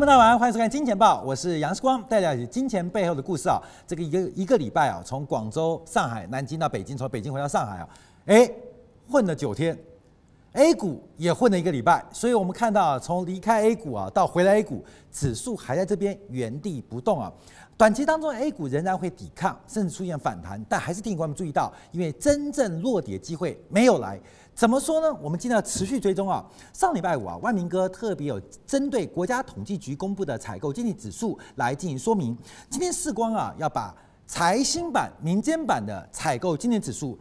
朋友们大家晚安，欢迎收看《金钱报》，我是杨世光，带大家金钱背后的故事啊。这个一个一个礼拜啊，从广州、上海、南京到北京，从北京回到上海啊，哎，混了九天，A 股也混了一个礼拜，所以我们看到啊，从离开 A 股啊到回来 A 股，指数还在这边原地不动啊。短期当中，A 股仍然会抵抗，甚至出现反弹，但还是提醒观众注意到，因为真正落底的机会没有来。怎么说呢？我们今天要持续追踪啊。上礼拜五啊，万明哥特别有针对国家统计局公布的采购经济指数来进行说明。今天世光啊，要把财新版、民间版的采购经济指数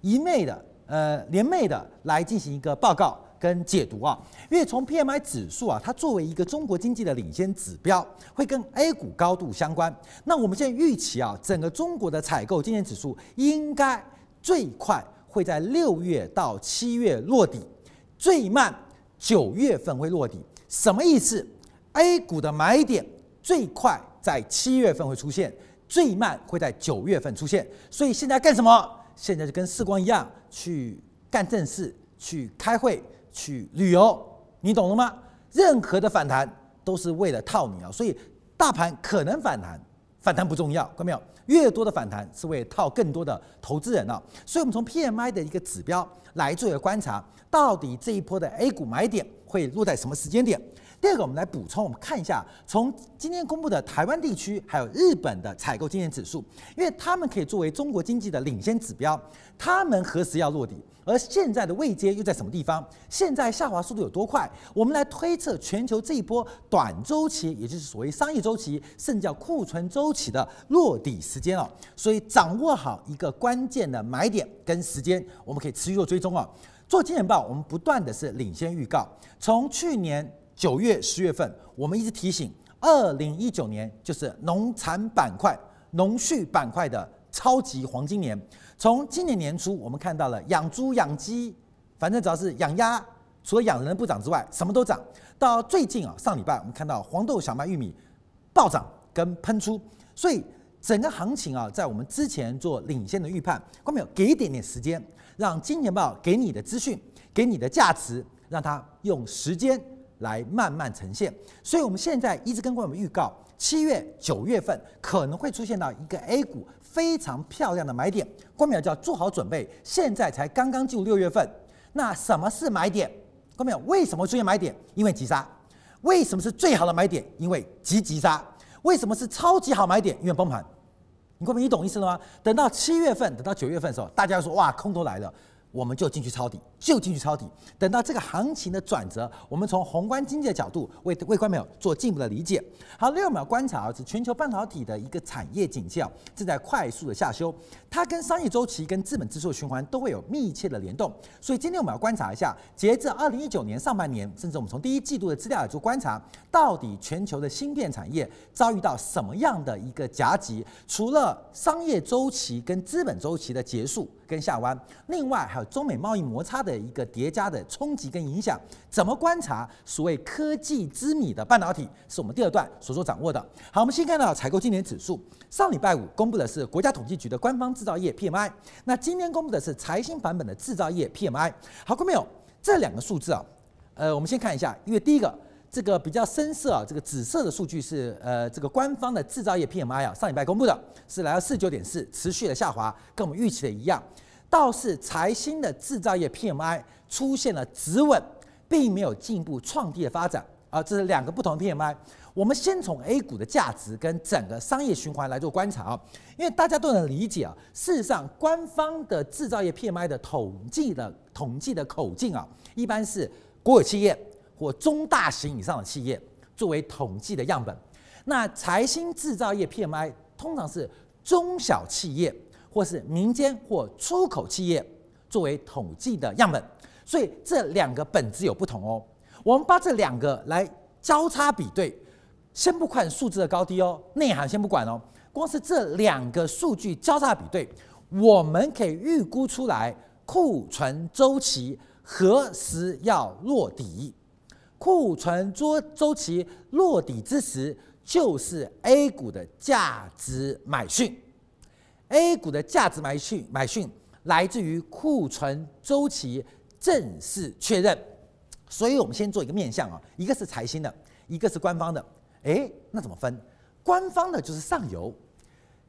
一昧的呃联袂的来进行一个报告。跟解读啊，因为从 PMI 指数啊，它作为一个中国经济的领先指标，会跟 A 股高度相关。那我们现在预期啊，整个中国的采购经济指数应该最快会在六月到七月落底，最慢九月份会落底。什么意思？A 股的买点最快在七月份会出现，最慢会在九月份出现。所以现在干什么？现在就跟世光一样，去干正事，去开会。去旅游，你懂了吗？任何的反弹都是为了套你啊，所以大盘可能反弹，反弹不重要，看到没有？越多的反弹是为套更多的投资人啊，所以我们从 PMI 的一个指标来做一个观察，到底这一波的 A 股买点会落在什么时间点？第二个，我们来补充，我们看一下从今天公布的台湾地区还有日本的采购经理指数，因为他们可以作为中国经济的领先指标，他们何时要落地？而现在的位阶又在什么地方？现在下滑速度有多快？我们来推测全球这一波短周期，也就是所谓商业周期，甚至叫库存周期的落底时间哦。所以掌握好一个关键的买点跟时间，我们可以持续做追踪啊。做金钱报，我们不断的是领先预告，从去年。九月、十月份，我们一直提醒，二零一九年就是农产板块、农畜板块的超级黄金年。从今年年初，我们看到了养猪、养鸡，反正只要是养鸭，除了养人不涨之外，什么都涨。到最近啊，上礼拜我们看到黄豆、小麦、玉米暴涨跟喷出，所以整个行情啊，在我们之前做领先的预判，观众朋友给一点点时间，让金钱豹给你的资讯、给你的价值，让它用时间。来慢慢呈现，所以我们现在一直跟观众预告，七月、九月份可能会出现到一个 A 股非常漂亮的买点，观众叫做好准备。现在才刚刚进入六月份，那什么是买点？观众为什么出现买点？因为急杀。为什么是最好的买点？因为急急杀。为什么是超级好买点？因为崩盘。你观众你懂意思了吗？等到七月份，等到九月份的时候，大家说哇，空头来了。我们就进去抄底，就进去抄底。等到这个行情的转折，我们从宏观经济的角度为为观众朋友做进一步的理解。好，另外我们要观察啊，是全球半导体的一个产业景气啊，正在快速的下修，它跟商业周期跟资本支出的循环都会有密切的联动。所以今天我们要观察一下，截至二零一九年上半年，甚至我们从第一季度的资料来做观察，到底全球的芯片产业遭遇到什么样的一个夹击？除了商业周期跟资本周期的结束跟下弯，另外还有。中美贸易摩擦的的一个叠加的冲击跟影响，怎么观察所谓科技之米的半导体，是我们第二段所做掌握的。好，我们先看到采购经理指数，上礼拜五公布的是国家统计局的官方制造业 PMI，那今天公布的是财新版本的制造业 PMI。好，看没有？这两个数字啊，呃，我们先看一下，因为第一个这个比较深色啊，这个紫色的数据是呃这个官方的制造业 PMI 啊，上礼拜公布的是来到四九点四，持续的下滑，跟我们预期的一样。倒是财新的制造业 PMI 出现了止稳，并没有进一步创低的发展啊，这是两个不同的 PMI。我们先从 A 股的价值跟整个商业循环来做观察啊，因为大家都能理解啊，事实上官方的制造业 PMI 的统计的统计的口径啊，一般是国有企业或中大型以上的企业作为统计的样本，那财新制造业 PMI 通常是中小企业。或是民间或出口企业作为统计的样本，所以这两个本质有不同哦。我们把这两个来交叉比对，先不看数字的高低哦，内涵先不管哦，光是这两个数据交叉比对，我们可以预估出来库存周期何时要落底。库存周周期落底之时，就是 A 股的价值买讯。A 股的价值买讯买讯来自于库存周期正式确认，所以我们先做一个面向啊，一个是财新的，一个是官方的。哎，那怎么分？官方的就是上游，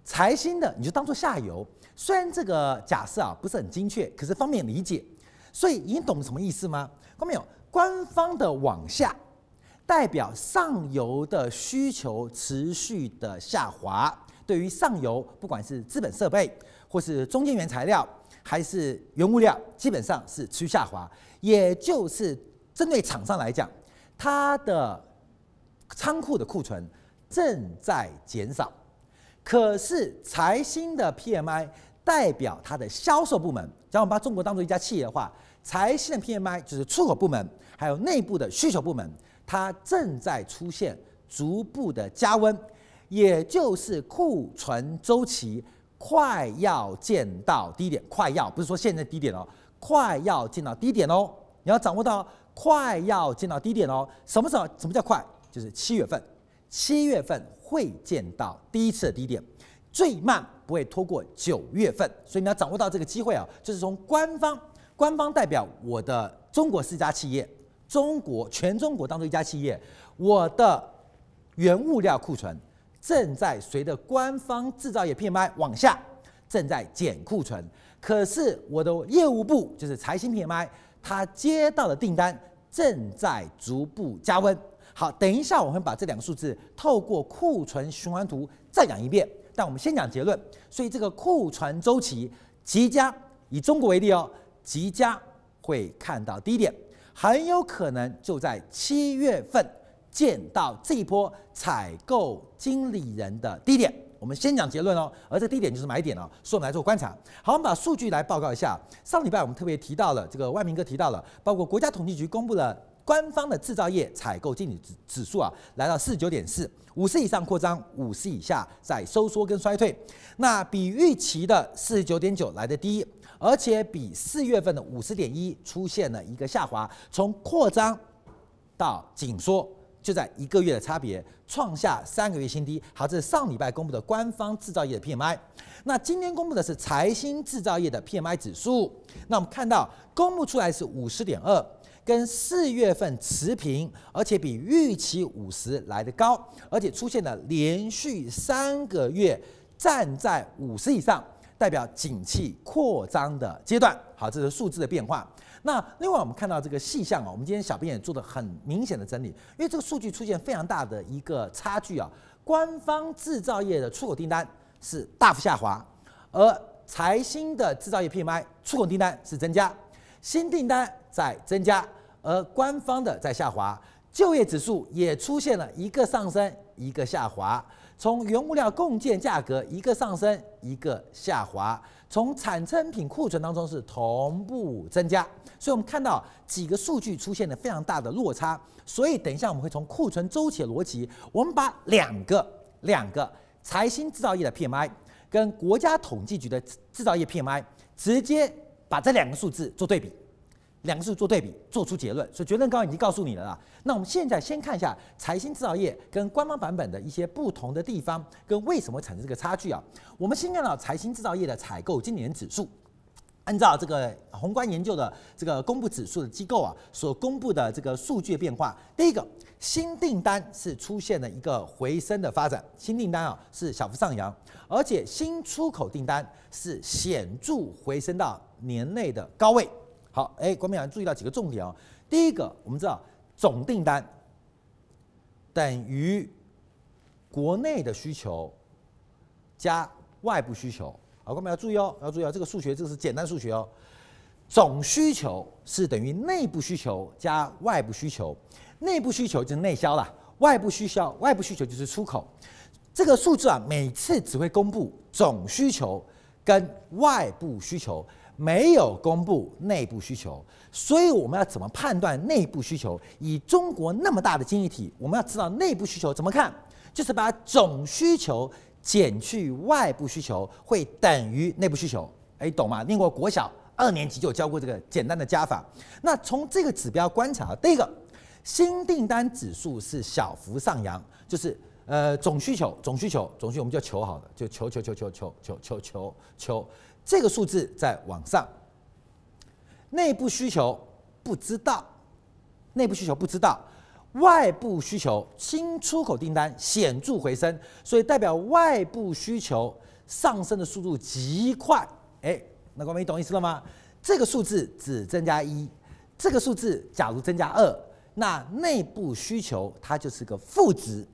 财新的你就当做下游。虽然这个假设啊不是很精确，可是方便理解。所以你懂什么意思吗？看到没有？官方的往下，代表上游的需求持续的下滑。对于上游，不管是资本设备，或是中间原材料，还是原物料，基本上是持续下滑。也就是针对厂商来讲，它的仓库的库存正在减少。可是财新的 PMI 代表它的销售部门，假如我们把中国当做一家企业的话，财新的 PMI 就是出口部门，还有内部的需求部门，它正在出现逐步的加温。也就是库存周期快要见到低点，快要不是说现在低点哦，快要见到低点哦。你要掌握到快要见到低点哦。什么时候？什么叫快？就是七月份，七月份会见到第一次的低点，最慢不会拖过九月份。所以你要掌握到这个机会啊，就是从官方，官方代表我的中国四家企业，中国全中国当中一家企业，我的原物料库存。正在随着官方制造业 PMI 往下，正在减库存。可是我的业务部就是财新 PMI，它接到的订单正在逐步加温。好，等一下我们把这两个数字透过库存循环图再讲一遍。但我们先讲结论。所以这个库存周期即将以中国为例哦，即将会看到低点，很有可能就在七月份。见到这一波采购经理人的低点，我们先讲结论哦，而这低点就是买点哦，所以我们来做观察。好，我们把数据来报告一下。上礼拜我们特别提到了这个万明哥提到了，包括国家统计局公布了官方的制造业采购经理指指数啊，来到四十九点四，五十以上扩张，五十以下在收缩跟衰退。那比预期的四十九点九来得低，而且比四月份的五十点一出现了一个下滑，从扩张到紧缩。就在一个月的差别，创下三个月新低。好，这是上礼拜公布的官方制造业的 PMI。那今天公布的是财新制造业的 PMI 指数。那我们看到公布出来是五十点二，跟四月份持平，而且比预期五十来得高，而且出现了连续三个月站在五十以上，代表景气扩张的阶段。好，这是数字的变化。那另外我们看到这个细项啊，我们今天小编也做了很明显的整理，因为这个数据出现非常大的一个差距啊，官方制造业的出口订单是大幅下滑，而财新的制造业 PMI 出口订单是增加，新订单在增加，而官方的在下滑，就业指数也出现了一个上升一个下滑，从原物料共建价格一个上升一个下滑。从产成品库存当中是同步增加，所以我们看到几个数据出现了非常大的落差。所以等一下我们会从库存周期的逻辑，我们把两个两个财新制造业的 PMI 跟国家统计局的制造业 PMI 直接把这两个数字做对比。两个数做对比，做出结论，所以结论刚刚已经告诉你了啦。那我们现在先看一下财新制造业跟官方版本的一些不同的地方，跟为什么产生这个差距啊？我们先看到财新制造业的采购经理人指数，按照这个宏观研究的这个公布指数的机构啊所公布的这个数据变化，第一个新订单是出现了一个回升的发展，新订单啊是小幅上扬，而且新出口订单是显著回升到年内的高位。好，哎，观众们注意到几个重点哦。第一个，我们知道总订单等于国内的需求加外部需求。好，观众们要注意哦，要注意哦，这个数学这个是简单数学哦。总需求是等于内部需求加外部需求，内部需求就是内销了，外部需求外部需求就是出口。这个数字啊，每次只会公布总需求跟外部需求。没有公布内部需求，所以我们要怎么判断内部需求？以中国那么大的经济体，我们要知道内部需求怎么看，就是把总需求减去外部需求，会等于内部需求。哎，懂吗？念过国小二年级就教过这个简单的加法。那从这个指标观察，第一个，新订单指数是小幅上扬，就是呃总需求，总需求，总需求，我们叫求好的，就求求求求求求求求。这个数字在往上，内部需求不知道，内部需求不知道，外部需求新出口订单显著回升，所以代表外部需求上升的速度极快。哎，那各位你懂意思了吗？这个数字只增加一，这个数字假如增加二，那内部需求它就是个负值。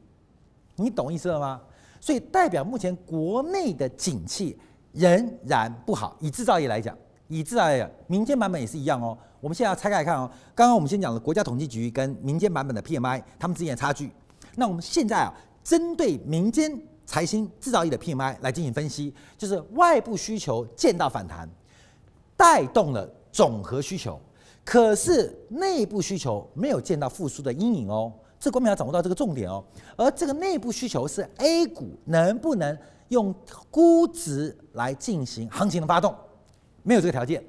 你懂意思了吗？所以代表目前国内的景气仍然不好。以制造业来讲，以制造业民间版本也是一样哦。我们现在要拆开来看哦，刚刚我们先讲了国家统计局跟民间版本的 PMI，他们之间的差距。那我们现在啊，针对民间财新制造业的 PMI 来进行分析，就是外部需求见到反弹，带动了总和需求，可是内部需求没有见到复苏的阴影哦。这观众要掌握到这个重点哦。而这个内部需求是 A 股能不能用估值来进行行情的发动，没有这个条件，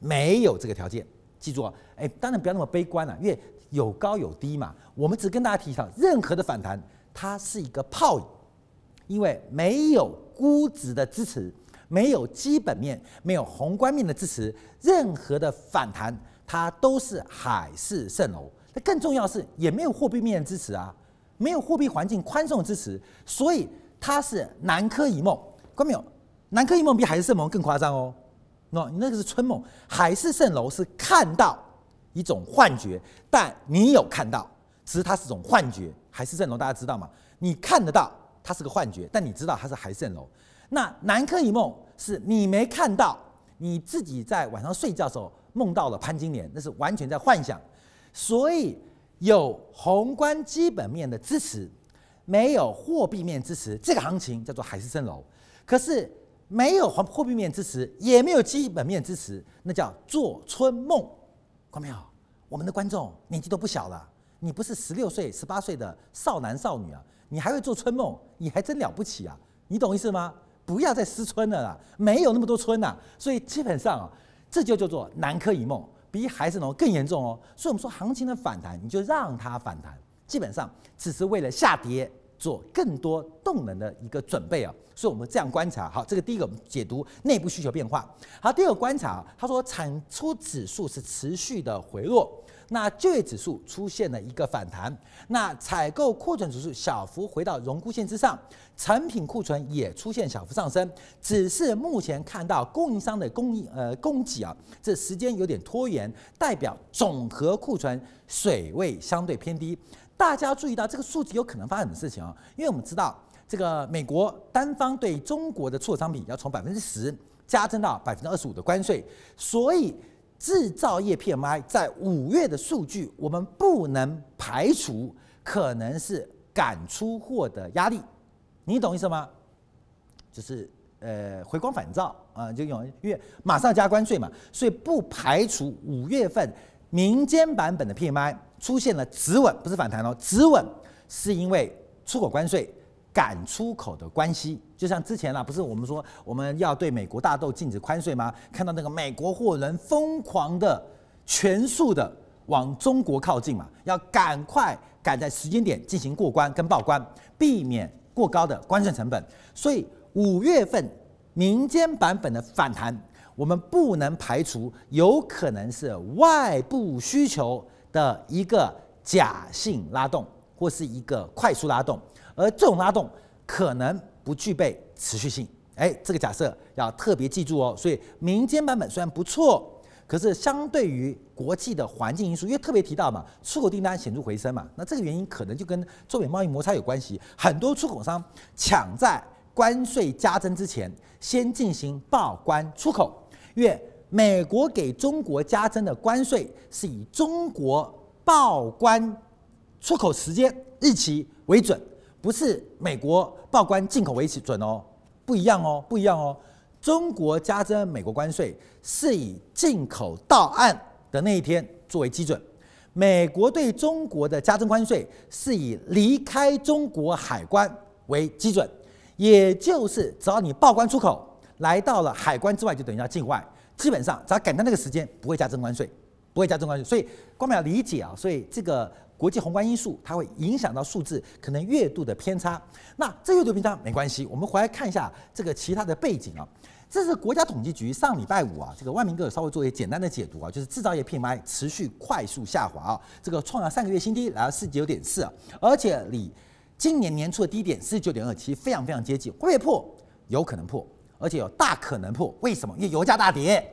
没有这个条件。记住啊，哎，当然不要那么悲观了，因为有高有低嘛。我们只跟大家提倡，任何的反弹它是一个泡影，因为没有估值的支持，没有基本面，没有宏观面的支持，任何的反弹它都是海市蜃楼。那更重要是，也没有货币面的支持啊，没有货币环境宽松的支持，所以它是南柯一梦。看到没有？南柯一梦比海市蜃楼更夸张哦。那你那个是春梦，海市蜃楼是看到一种幻觉，但你有看到，只是它是种幻觉。海市蜃楼大家知道吗？你看得到它是个幻觉，但你知道它是海市蜃楼。那南柯一梦是你没看到，你自己在晚上睡觉的时候梦到了潘金莲，那是完全在幻想。所以有宏观基本面的支持，没有货币面支持，这个行情叫做海市蜃楼。可是。没有货货币面支持，也没有基本面支持，那叫做春梦。看到没有？我们的观众年纪都不小了，你不是十六岁、十八岁的少男少女啊，你还会做春梦，你还真了不起啊！你懂意思吗？不要再思春了啦，没有那么多春呐、所以基本上啊，这就叫做南柯一梦，比海市蜃楼更严重哦。所以我们说行情的反弹，你就让它反弹，基本上只是为了下跌。做更多动能的一个准备啊，所以我们这样观察。好，这个第一个我们解读内部需求变化。好，第二个观察，他说产出指数是持续的回落，那就业指数出现了一个反弹，那采购库存指数小幅回到荣枯线之上，成品库存也出现小幅上升，只是目前看到供应商的供应呃供给啊，这时间有点拖延，代表总和库存水位相对偏低。大家注意到这个数字有可能发生的事情啊，因为我们知道这个美国单方对中国的出口商品要从百分之十加征到百分之二十五的关税，所以制造业 PMI 在五月的数据，我们不能排除可能是赶出货的压力，你懂意思吗？就是呃回光返照啊，就用因为马上加关税嘛，所以不排除五月份民间版本的 PMI。出现了止稳，不是反弹哦，止稳是因为出口关税赶出口的关系。就像之前啦，不是我们说我们要对美国大豆禁止宽税吗？看到那个美国货轮疯狂的全速的往中国靠近嘛，要赶快赶在时间点进行过关跟报关，避免过高的关税成本。所以五月份民间版本的反弹，我们不能排除有可能是外部需求。的一个假性拉动，或是一个快速拉动，而这种拉动可能不具备持续性。哎，这个假设要特别记住哦。所以民间版本虽然不错，可是相对于国际的环境因素，因为特别提到嘛，出口订单显著回升嘛，那这个原因可能就跟中美贸易摩擦有关系。很多出口商抢在关税加征之前，先进行报关出口，因为美国给中国加征的关税是以中国报关出口时间日期为准，不是美国报关进口为准哦，不一样哦，不一样哦。中国加征美国关税是以进口到岸的那一天作为基准，美国对中国的加征关税是以离开中国海关为基准，也就是只要你报关出口来到了海关之外，就等于要境外。基本上，只要赶在那个时间，不会加征关税，不会加征关税。所以，光要理解啊，所以这个国际宏观因素，它会影响到数字可能月度的偏差。那这月度偏差没关系，我们回来看一下这个其他的背景啊。这是国家统计局上礼拜五啊，这个万明哥有稍微做一些简单的解读啊，就是制造业 PMI 持续快速下滑啊，这个创下三个月新低，来到四九点四啊，而且离今年年初的低点四十九点二，七非常非常接近，会不会破？有可能破，而且有大可能破。为什么？因为油价大跌，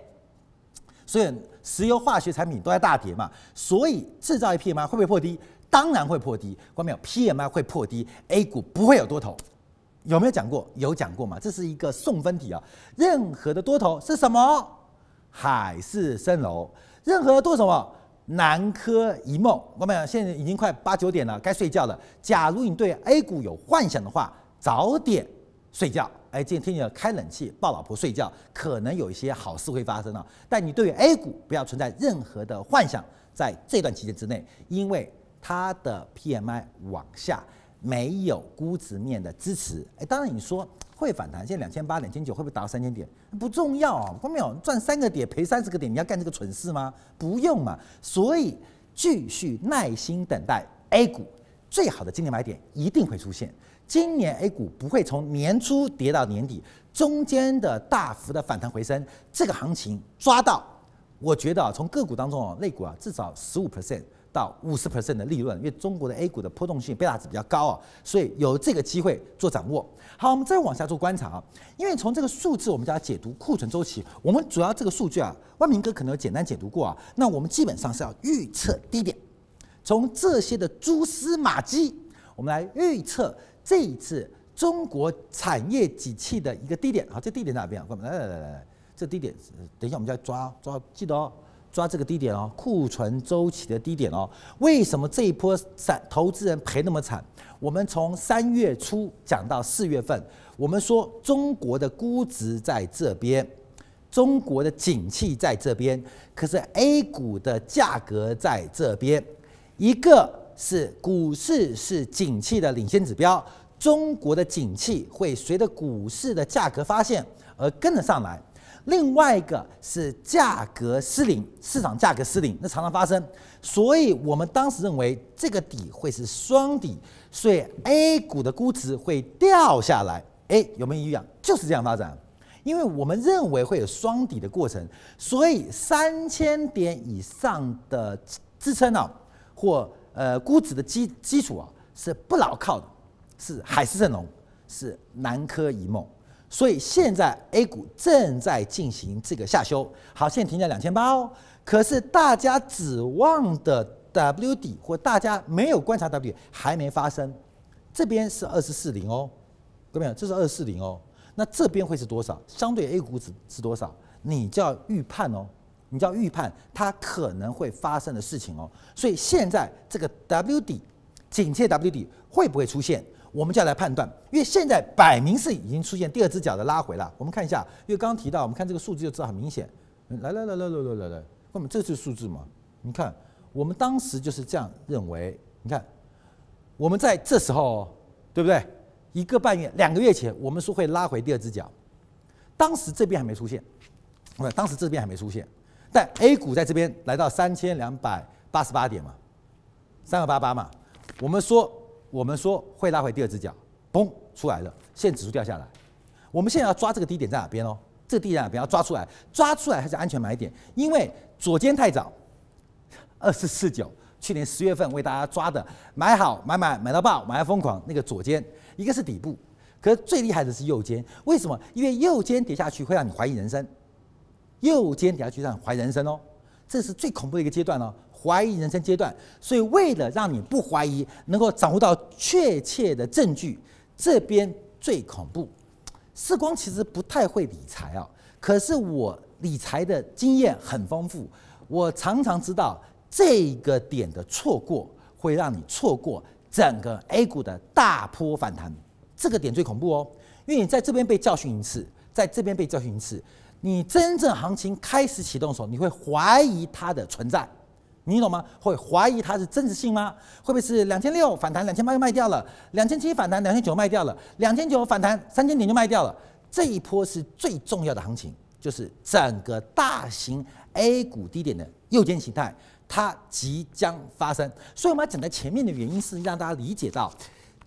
所以石油化学产品都在大跌嘛，所以制造业 PMI 会不会破低？当然会破低。关没有？PMI 会破低，A 股不会有多头。有没有讲过？有讲过嘛？这是一个送分题啊。任何的多头是什么？海市蜃楼。任何的多什么？南柯一梦。我们现在已经快八九点了，该睡觉了。假如你对 A 股有幻想的话，早点睡觉。哎，今天听见开冷气抱老婆睡觉，可能有一些好事会发生啊。但你对于 A 股不要存在任何的幻想，在这段期间之内，因为它的 PMI 往下。没有估值面的支持，哎，当然你说会反弹，现在两千八、两千九会不会达到三千点？不重要啊，看到没有？赚三个点赔三十个点，你要干这个蠢事吗？不用嘛。所以继续耐心等待 A 股最好的今年买点一定会出现。今年 A 股不会从年初跌到年底，中间的大幅的反弹回升，这个行情抓到，我觉得啊，从个股当中啊，类股啊，至少十五 percent。到五十 percent 的利润，因为中国的 A 股的波动性贝塔值比较高啊，所以有这个机会做掌握。好，我们再往下做观察啊，因为从这个数字我们就要解读库存周期。我们主要这个数据啊，万明哥可能有简单解读过啊。那我们基本上是要预测低点，从这些的蛛丝马迹，我们来预测这一次中国产业景气的一个低点。好，这低点在哪边啊？来来来来来，这低点，等一下我们再抓抓，记得哦。抓这个低点哦，库存周期的低点哦。为什么这一波散投资人赔那么惨？我们从三月初讲到四月份，我们说中国的估值在这边，中国的景气在这边，可是 A 股的价格在这边。一个是股市是景气的领先指标，中国的景气会随着股市的价格发现而跟着上来。另外一个是价格失灵，市场价格失灵，那常常发生，所以我们当时认为这个底会是双底，所以 A 股的估值会掉下来。哎，有没有一样？就是这样发展，因为我们认为会有双底的过程，所以三千点以上的支撑啊，或呃估值的基基础啊是不牢靠的，是海市蜃楼，是南柯一梦。所以现在 A 股正在进行这个下修，好，现在停在两千八哦。可是大家指望的 W 底或大家没有观察 W 还没发生，这边是二四四零哦，各位朋友，这是二四零哦。那这边会是多少？相对 A 股指是多少？你就要预判哦，你就要预判它可能会发生的事情哦。所以现在这个 W 底，紧贴 W 底会不会出现？我们就要来判断，因为现在摆明是已经出现第二只脚的拉回了。我们看一下，因为刚刚提到，我们看这个数字就知道很明显。来来来来来来来来，我们这是数字嘛？你看，我们当时就是这样认为。你看，我们在这时候，对不对？一个半月、两个月前，我们说会拉回第二只脚，当时这边还没出现，不，当时这边还没出现。但 A 股在这边来到三千两百八十八点嘛，三二八八嘛，我们说。我们说会拉回第二只脚，嘣出来了，现指数掉下来。我们现在要抓这个低点在哪边哦？这个低点在哪边要抓出来，抓出来还是安全买点。因为左肩太早，二四四九，去年十月份为大家抓的，买好买买买到爆，买到疯狂那个左肩，一个是底部，可是最厉害的是右肩。为什么？因为右肩跌下去会让你怀疑人生，右肩底下去让怀疑人生哦，这是最恐怖的一个阶段哦。怀疑人生阶段，所以为了让你不怀疑，能够掌握到确切的证据，这边最恐怖。世光其实不太会理财啊，可是我理财的经验很丰富，我常常知道这个点的错过会让你错过整个 A 股的大波反弹。这个点最恐怖哦，因为你在这边被教训一次，在这边被教训一次，你真正行情开始启动的时候，你会怀疑它的存在。你懂吗？会怀疑它是真实性吗？会不会是两千六反弹两千八就卖掉了，两千七反弹两千九卖掉了，两千九反弹三千点就卖掉了？这一波是最重要的行情，就是整个大型 A 股低点的右肩形态，它即将发生。所以我们要讲在前面的原因是让大家理解到，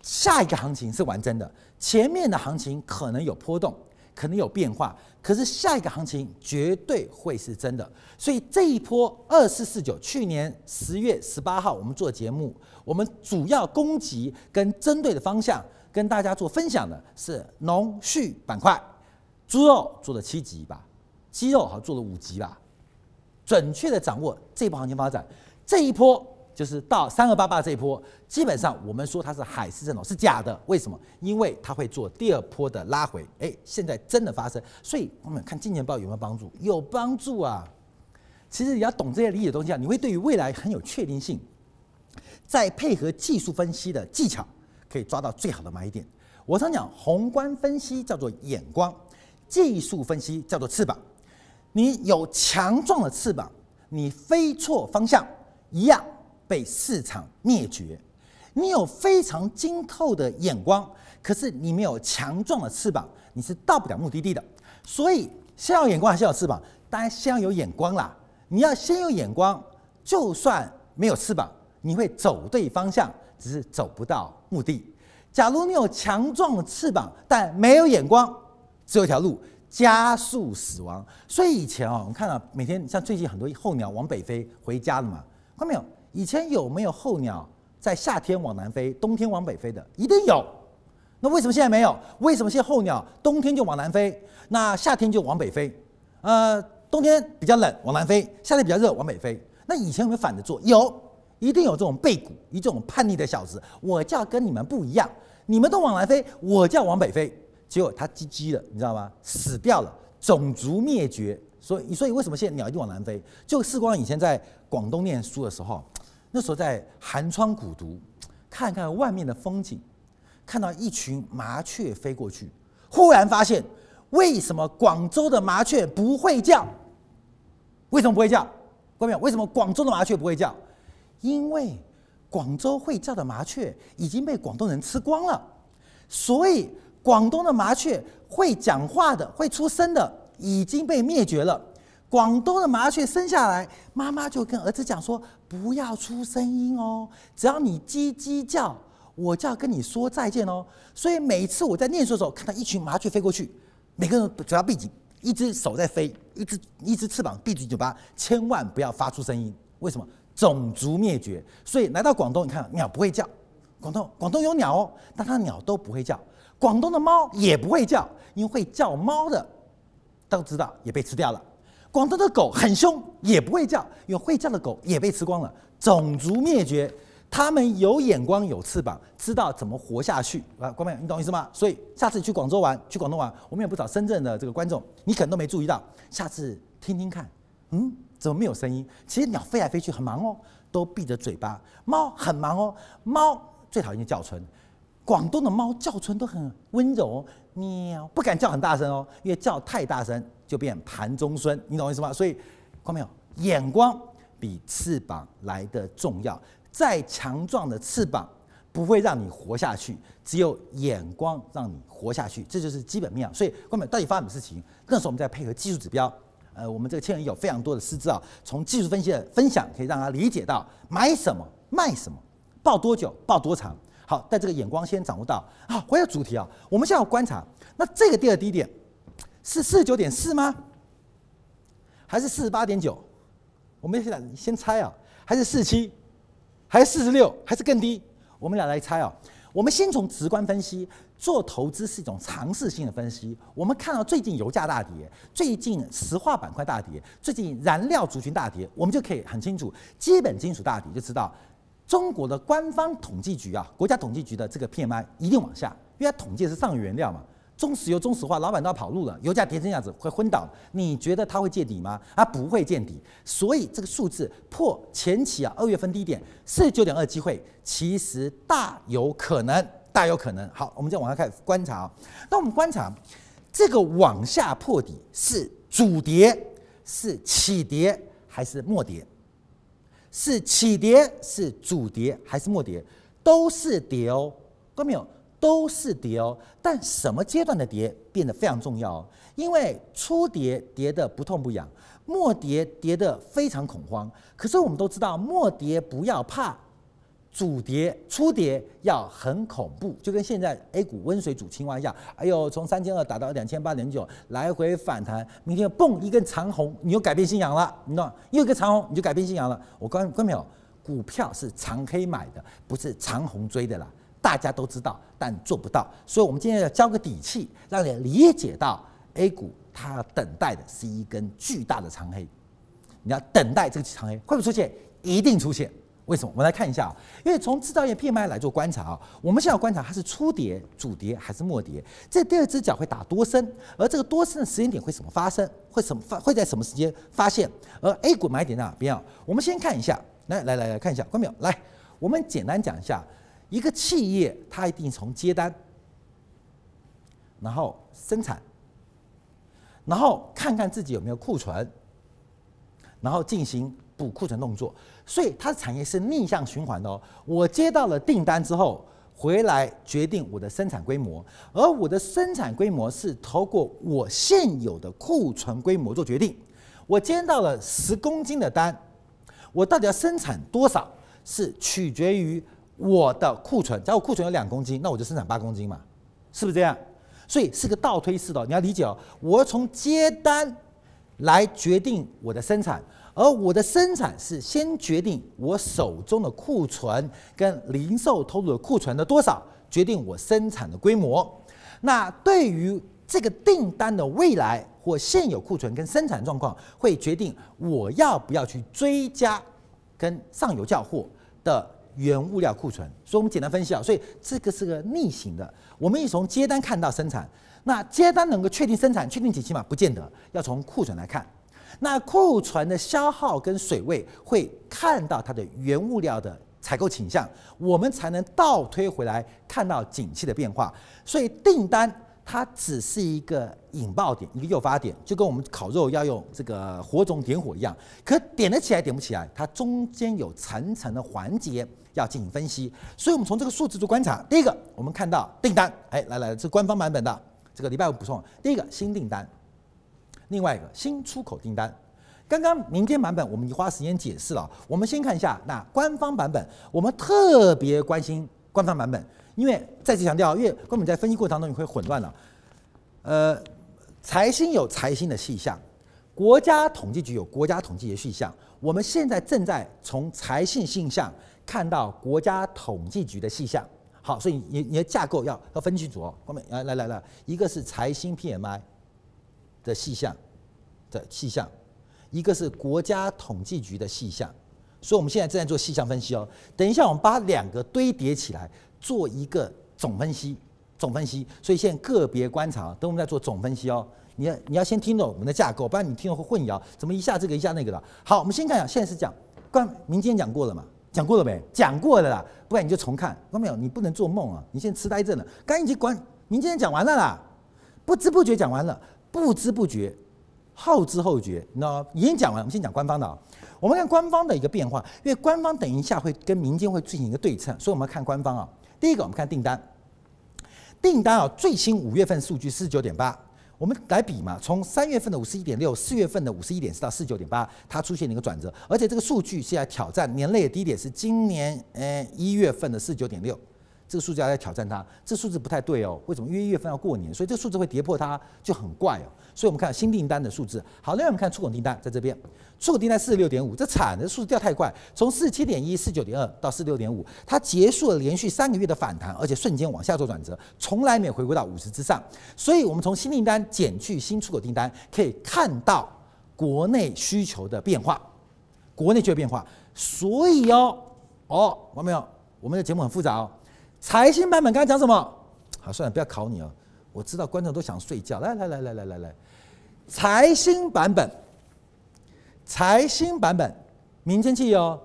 下一个行情是完真的，前面的行情可能有波动，可能有变化，可是下一个行情绝对会是真的。所以这一波二四四九，去年十月十八号我们做节目，我们主要攻击跟针对的方向，跟大家做分享的是农畜板块，猪肉做了七级吧，鸡肉好像做了五级吧，准确的掌握这一波行情发展，这一波。就是到三二八八这一波，基本上我们说它是海市蜃楼是假的，为什么？因为它会做第二波的拉回，哎，现在真的发生，所以我们看金钱豹有没有帮助？有帮助啊！其实你要懂这些理解东西啊，你会对于未来很有确定性，再配合技术分析的技巧，可以抓到最好的买点。我常讲，宏观分析叫做眼光，技术分析叫做翅膀。你有强壮的翅膀，你飞错方向一样。被市场灭绝，你有非常精透的眼光，可是你没有强壮的翅膀，你是到不了目的地的。所以，先要眼光还是要翅膀？当然，先要有眼光啦。你要先有眼光，就算没有翅膀，你会走对方向，只是走不到目的。假如你有强壮的翅膀，但没有眼光，只有一条路：加速死亡。所以以前啊，我们看到每天像最近很多候鸟往北飞回家了嘛，看到没有？以前有没有候鸟在夏天往南飞，冬天往北飞的？一定有。那为什么现在没有？为什么现在候鸟冬天就往南飞，那夏天就往北飞？呃，冬天比较冷往南飞，夏天比较热往北飞。那以前有没有反着做？有，一定有这种背骨，一种叛逆的小子，我叫跟你们不一样，你们都往南飞，我叫往北飞。结果它 GG 了，你知道吗？死掉了，种族灭绝。所以，所以为什么现在鸟一定往南飞？就世光以前在广东念书的时候。那时候在寒窗苦读，看看外面的风景，看到一群麻雀飞过去，忽然发现为什么广州的麻雀不会叫？为什么不会叫？各位，为什么广州的麻雀不会叫？因为广州会叫的麻雀已经被广东人吃光了，所以广东的麻雀会讲话的、会出声的已经被灭绝了。广东的麻雀生下来，妈妈就跟儿子讲说：“不要出声音哦，只要你叽叽叫，我就要跟你说再见哦。”所以每次我在念书的时候，看到一群麻雀飞过去，每个人只要闭紧，一只手在飞，一只一只翅膀闭住嘴巴，千万不要发出声音。为什么？种族灭绝。所以来到广东，你看鸟不会叫。广东广东有鸟哦，但它鸟都不会叫。广东的猫也不会叫，因为会叫猫的都知道也被吃掉了。广东的狗很凶，也不会叫，因为会叫的狗也被吃光了，种族灭绝。他们有眼光，有翅膀，知道怎么活下去。啊，观众，你懂意思吗？所以下次去广州玩，去广东玩，我们也不找深圳的这个观众，你可能都没注意到。下次听听看，嗯，怎么没有声音？其实鸟飞来飞去很忙哦，都闭着嘴巴。猫很忙哦，猫最讨厌叫春。广东的猫叫春都很温柔，喵，不敢叫很大声哦，因为叫太大声。就变盘中孙，你懂我意思吗？所以，看到没有？眼光比翅膀来的重要。再强壮的翅膀不会让你活下去，只有眼光让你活下去，这就是基本面。所以，看没有？到底发生什么事情？那时候我们在配合技术指标。呃，我们这个千人有非常多的师资啊，从技术分析的分享可以让他理解到买什么、卖什么、抱多久、抱多长。好，在这个眼光先掌握到。好，回到主题啊，我们现在要观察，那这个第二低点。是四十九点四吗？还是四十八点九？我们现在先猜啊，还是四七？还是四十六？还是更低？我们俩来猜啊。我们先从直观分析，做投资是一种尝试性的分析。我们看到最近油价大跌，最近石化板块大跌，最近燃料族群大跌，我们就可以很清楚，基本金属大跌，就知道中国的官方统计局啊，国家统计局的这个 PMI 一定往下，因为它统计的是上游原料嘛。中石油、中石化，老板都要跑路了，油价跌成这样子会昏倒。你觉得它会见底吗？它不会见底，所以这个数字破前期啊二月份低点四十九点二机会，其实大有可能，大有可能。好，我们再往下看观察啊。那我们观察这个往下破底是主跌，是起跌还是末跌？是起跌是主跌还是末跌？都是跌哦，看到没有？都是跌哦，但什么阶段的跌变得非常重要哦，因为初跌跌得不痛不痒，末跌跌得非常恐慌。可是我们都知道，末跌不要怕。主跌初跌要很恐怖，就跟现在 A 股温水煮青蛙一样。哎呦，从三千二打到两千八点九，来回反弹，明天蹦一根长红，你又改变信仰了，你知道？又一个长红，你就改变信仰了。我关关没有？股票是长黑买的，不是长红追的啦。大家都知道，但做不到。所以，我们今天要交个底气，让你理解到 A 股它等待的是一根巨大的长黑。你要等待这个长黑会不会出现？一定出现。为什么？我们来看一下啊，因为从制造业 PMI 来做观察啊，我们现在要观察它是初跌、主跌还是末跌，这第二只脚会打多深，而这个多深的时间点会怎么发生？会什么发？会在什么时间发现？而 A 股买点在哪边啊？我们先看一下，来来来来看一下，看到没有？来，我们简单讲一下，一个企业它一定从接单，然后生产，然后看看自己有没有库存，然后进行。补库存动作，所以它的产业是逆向循环的哦。我接到了订单之后，回来决定我的生产规模，而我的生产规模是透过我现有的库存规模做决定。我接到了十公斤的单，我到底要生产多少，是取决于我的库存。假如库存有两公斤，那我就生产八公斤嘛，是不是这样？所以是个倒推式的，你要理解哦。我从接单来决定我的生产。而我的生产是先决定我手中的库存跟零售投入的库存的多少，决定我生产的规模。那对于这个订单的未来或现有库存跟生产状况，会决定我要不要去追加跟上游交货的原物料库存。所以，我们简单分析啊，所以这个是个逆行的。我们一从接单看到生产，那接单能够确定生产、确定景气吗？不见得，要从库存来看。那库存的消耗跟水位会看到它的原物料的采购倾向，我们才能倒推回来看到景气的变化。所以订单它只是一个引爆点，一个诱发点，就跟我们烤肉要用这个火种点火一样。可点得起来，点不起来，它中间有层层的环节要进行分析。所以我们从这个数字做观察，第一个我们看到订单，哎，来来，这是官方版本的，这个礼拜五补充。第一个新订单。另外一个新出口订单，刚刚民间版本我们已花时间解释了。我们先看一下那官方版本，我们特别关心官方版本，因为再次强调，因为根本在分析过程当中你会混乱了。呃，财新有财新的细项，国家统计局有国家统计的细项，我们现在正在从财新细项看到国家统计局的细项。好，所以你你的架构要要分清楚哦。后面来来来来，一个是财新 PMI。的细项的细项，一个是国家统计局的细项，所以我们现在正在做细项分析哦。等一下我们把两个堆叠起来做一个总分析，总分析。所以现在个别观察，等我们在做总分析哦。你要你要先听懂我们的架构，不然你听了会混淆，怎么一下这个一下那个的。好，我们先看一下，现在是讲关民间讲过了嘛？讲过了没？讲过了啦，不然你就重看。看到没有？你不能做梦啊！你现在痴呆症了。刚已经关民间讲完了啦，不知不觉讲完了。不知不觉，后知后觉，你知道吗？已经讲完，我们先讲官方的啊。我们看官方的一个变化，因为官方等一下会跟民间会进行一个对称，所以我们要看官方啊。第一个，我们看订单，订单啊，最新五月份数据四十九点八，我们来比嘛，从三月份的五十一点六，四月份的五十一点四到四十九点八，它出现了一个转折，而且这个数据是在挑战年内的低点，是今年呃一月份的四十九点六。这个数字要来挑战它，这数字不太对哦。为什么？因为一月份要过年，所以这数字会跌破它，就很怪哦。所以我们看新订单的数字。好，另外我们看出口订单，在这边，出口订单四十六点五，这惨的数字掉太快，从四十七点一、四九点二到四六点五，它结束了连续三个月的反弹，而且瞬间往下做转折，从来没有回归到五十之上。所以我们从新订单减去新出口订单，可以看到国内需求的变化，国内需求变化。所以哦，哦，完没有？我们的节目很复杂哦。财新版本刚才讲什么？好，算了，不要考你哦。我知道观众都想睡觉。来来来来来来来，财新版本，财新版本，民间企业哦，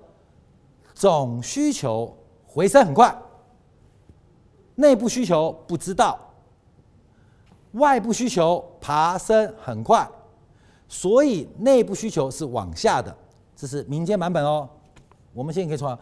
总需求回升很快，内部需求不知道，外部需求爬升很快，所以内部需求是往下的。这是民间版本哦。我们现在可以说。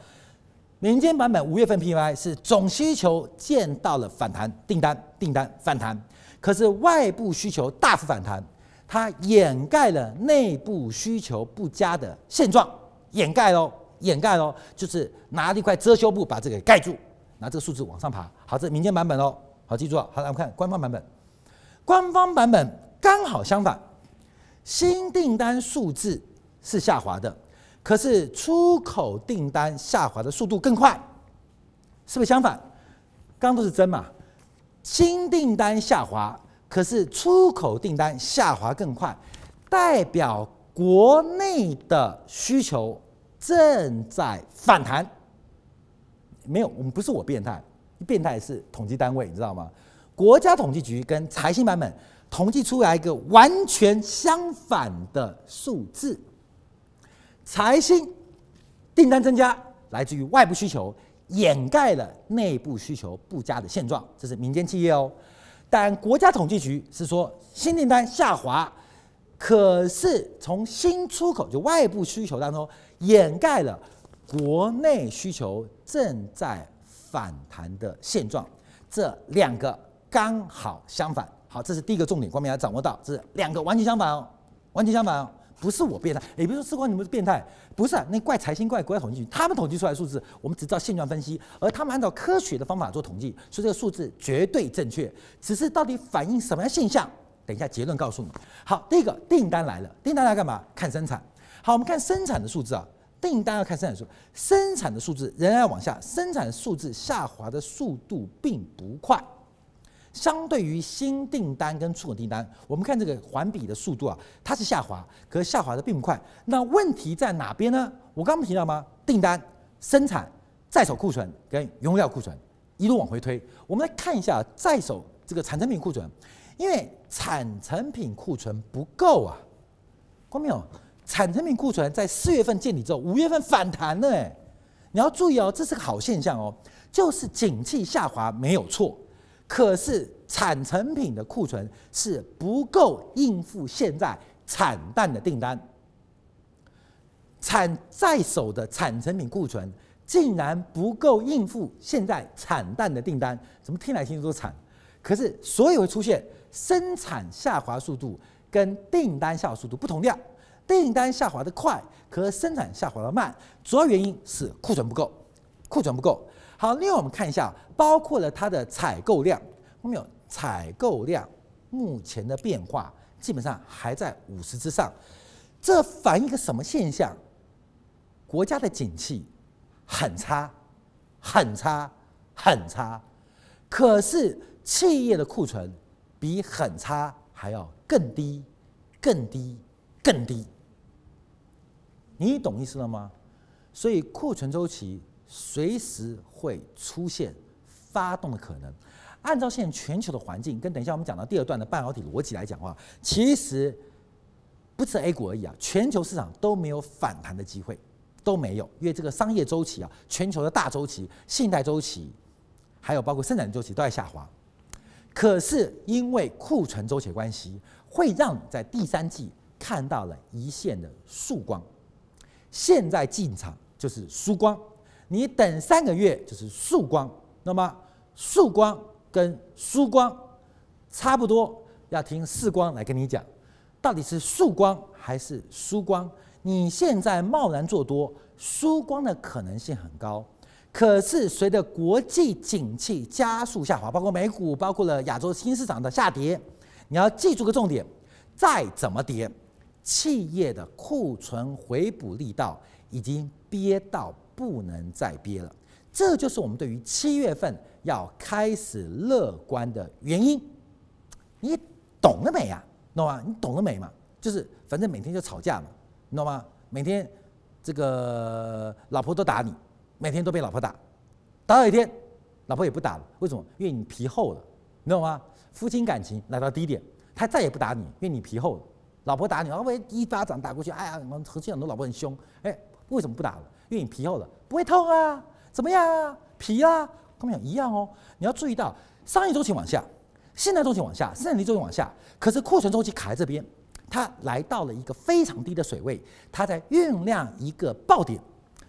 民间版本五月份 PMI 是总需求见到了反弹，订单订单反弹，可是外部需求大幅反弹，它掩盖了内部需求不佳的现状，掩盖喽，掩盖喽，就是拿了一块遮羞布把这个盖住，拿这个数字往上爬。好，这民间版本喽，好，记住啊。好，来我们看官方版本，官方版本刚好相反，新订单数字是下滑的。可是出口订单下滑的速度更快，是不是相反？刚刚都是真嘛？新订单下滑，可是出口订单下滑更快，代表国内的需求正在反弹。没有，我们不是我变态，变态是统计单位，你知道吗？国家统计局跟财新版本统计出来一个完全相反的数字。财新订单增加来自于外部需求，掩盖了内部需求不佳的现状，这是民间企业哦。但国家统计局是说新订单下滑，可是从新出口就外部需求当中掩盖了国内需求正在反弹的现状，这两个刚好相反。好，这是第一个重点，光明要掌握到，这是两个完全相反哦，完全相反哦。不是我变态，也不是说士官你们是变态，不是啊，那怪财新怪国家统计局，他们统计出来的数字，我们只知道现状分析，而他们按照科学的方法做统计，所以这个数字绝对正确。只是到底反映什么样现象？等一下结论告诉你。好，第一个订单来了，订单来干嘛？看生产。好，我们看生产的数字啊，订单要看生产数，生产的数字仍然要往下，生产数字下滑的速度并不快。相对于新订单跟出口订单，我们看这个环比的速度啊，它是下滑，可是下滑的并不快。那问题在哪边呢？我刚刚不提到吗？订单、生产、在手库存跟原料库存一路往回推。我们来看一下在手这个产成品库存，因为产成品库存不够啊。看到没有？产成品库存在四月份见底之后，五月份反弹了哎。你要注意哦，这是个好现象哦，就是景气下滑没有错。可是产成品的库存是不够应付现在产淡的订单，产在手的产成品库存竟然不够应付现在产淡的订单，怎么听来听去都惨？可是所以会出现生产下滑速度跟订单下滑速度不同量，订单下滑的快，可生产下滑的慢，主要原因是库存不够，库存不够。好，另外我们看一下，包括了它的采购量，我们有采购量目前的变化，基本上还在五十之上，这反映一个什么现象？国家的景气很差，很差，很差，可是企业的库存比很差还要更低，更低，更低。你懂意思了吗？所以库存周期。随时会出现发动的可能。按照现在全球的环境，跟等一下我们讲到第二段的半导体逻辑来讲的话，其实不止 A 股而已啊，全球市场都没有反弹的机会，都没有，因为这个商业周期啊，全球的大周期、信贷周期，还有包括生产周期都在下滑。可是因为库存周期的关系，会让你在第三季看到了一线的曙光。现在进场就是曙光。你等三个月就是曙光，那么曙光跟曙光差不多，要听世光来跟你讲，到底是曙光还是输光？你现在贸然做多，输光的可能性很高。可是随着国际景气加速下滑，包括美股，包括了亚洲新市场的下跌，你要记住个重点：再怎么跌，企业的库存回补力道已经憋到。不能再憋了，这就是我们对于七月份要开始乐观的原因。你懂了没呀？懂吗？你懂了没嘛？就是反正每天就吵架嘛，你懂吗？每天这个老婆都打你，每天都被老婆打，打到一天，老婆也不打了。为什么？因为你皮厚了，你懂吗？夫妻感情来到低点，他再也不打你，因为你皮厚了。老婆打你，老婆一巴掌打过去，哎呀，我们核心很多老婆很凶，哎，为什么不打了？因为你皮厚了，不会痛啊？怎么样啊？皮啊？跟我们一样哦。你要注意到，商业周期往下，信贷周期往下，生产力周期往下，可是库存周期卡在这边，它来到了一个非常低的水位，它在酝酿一个爆点。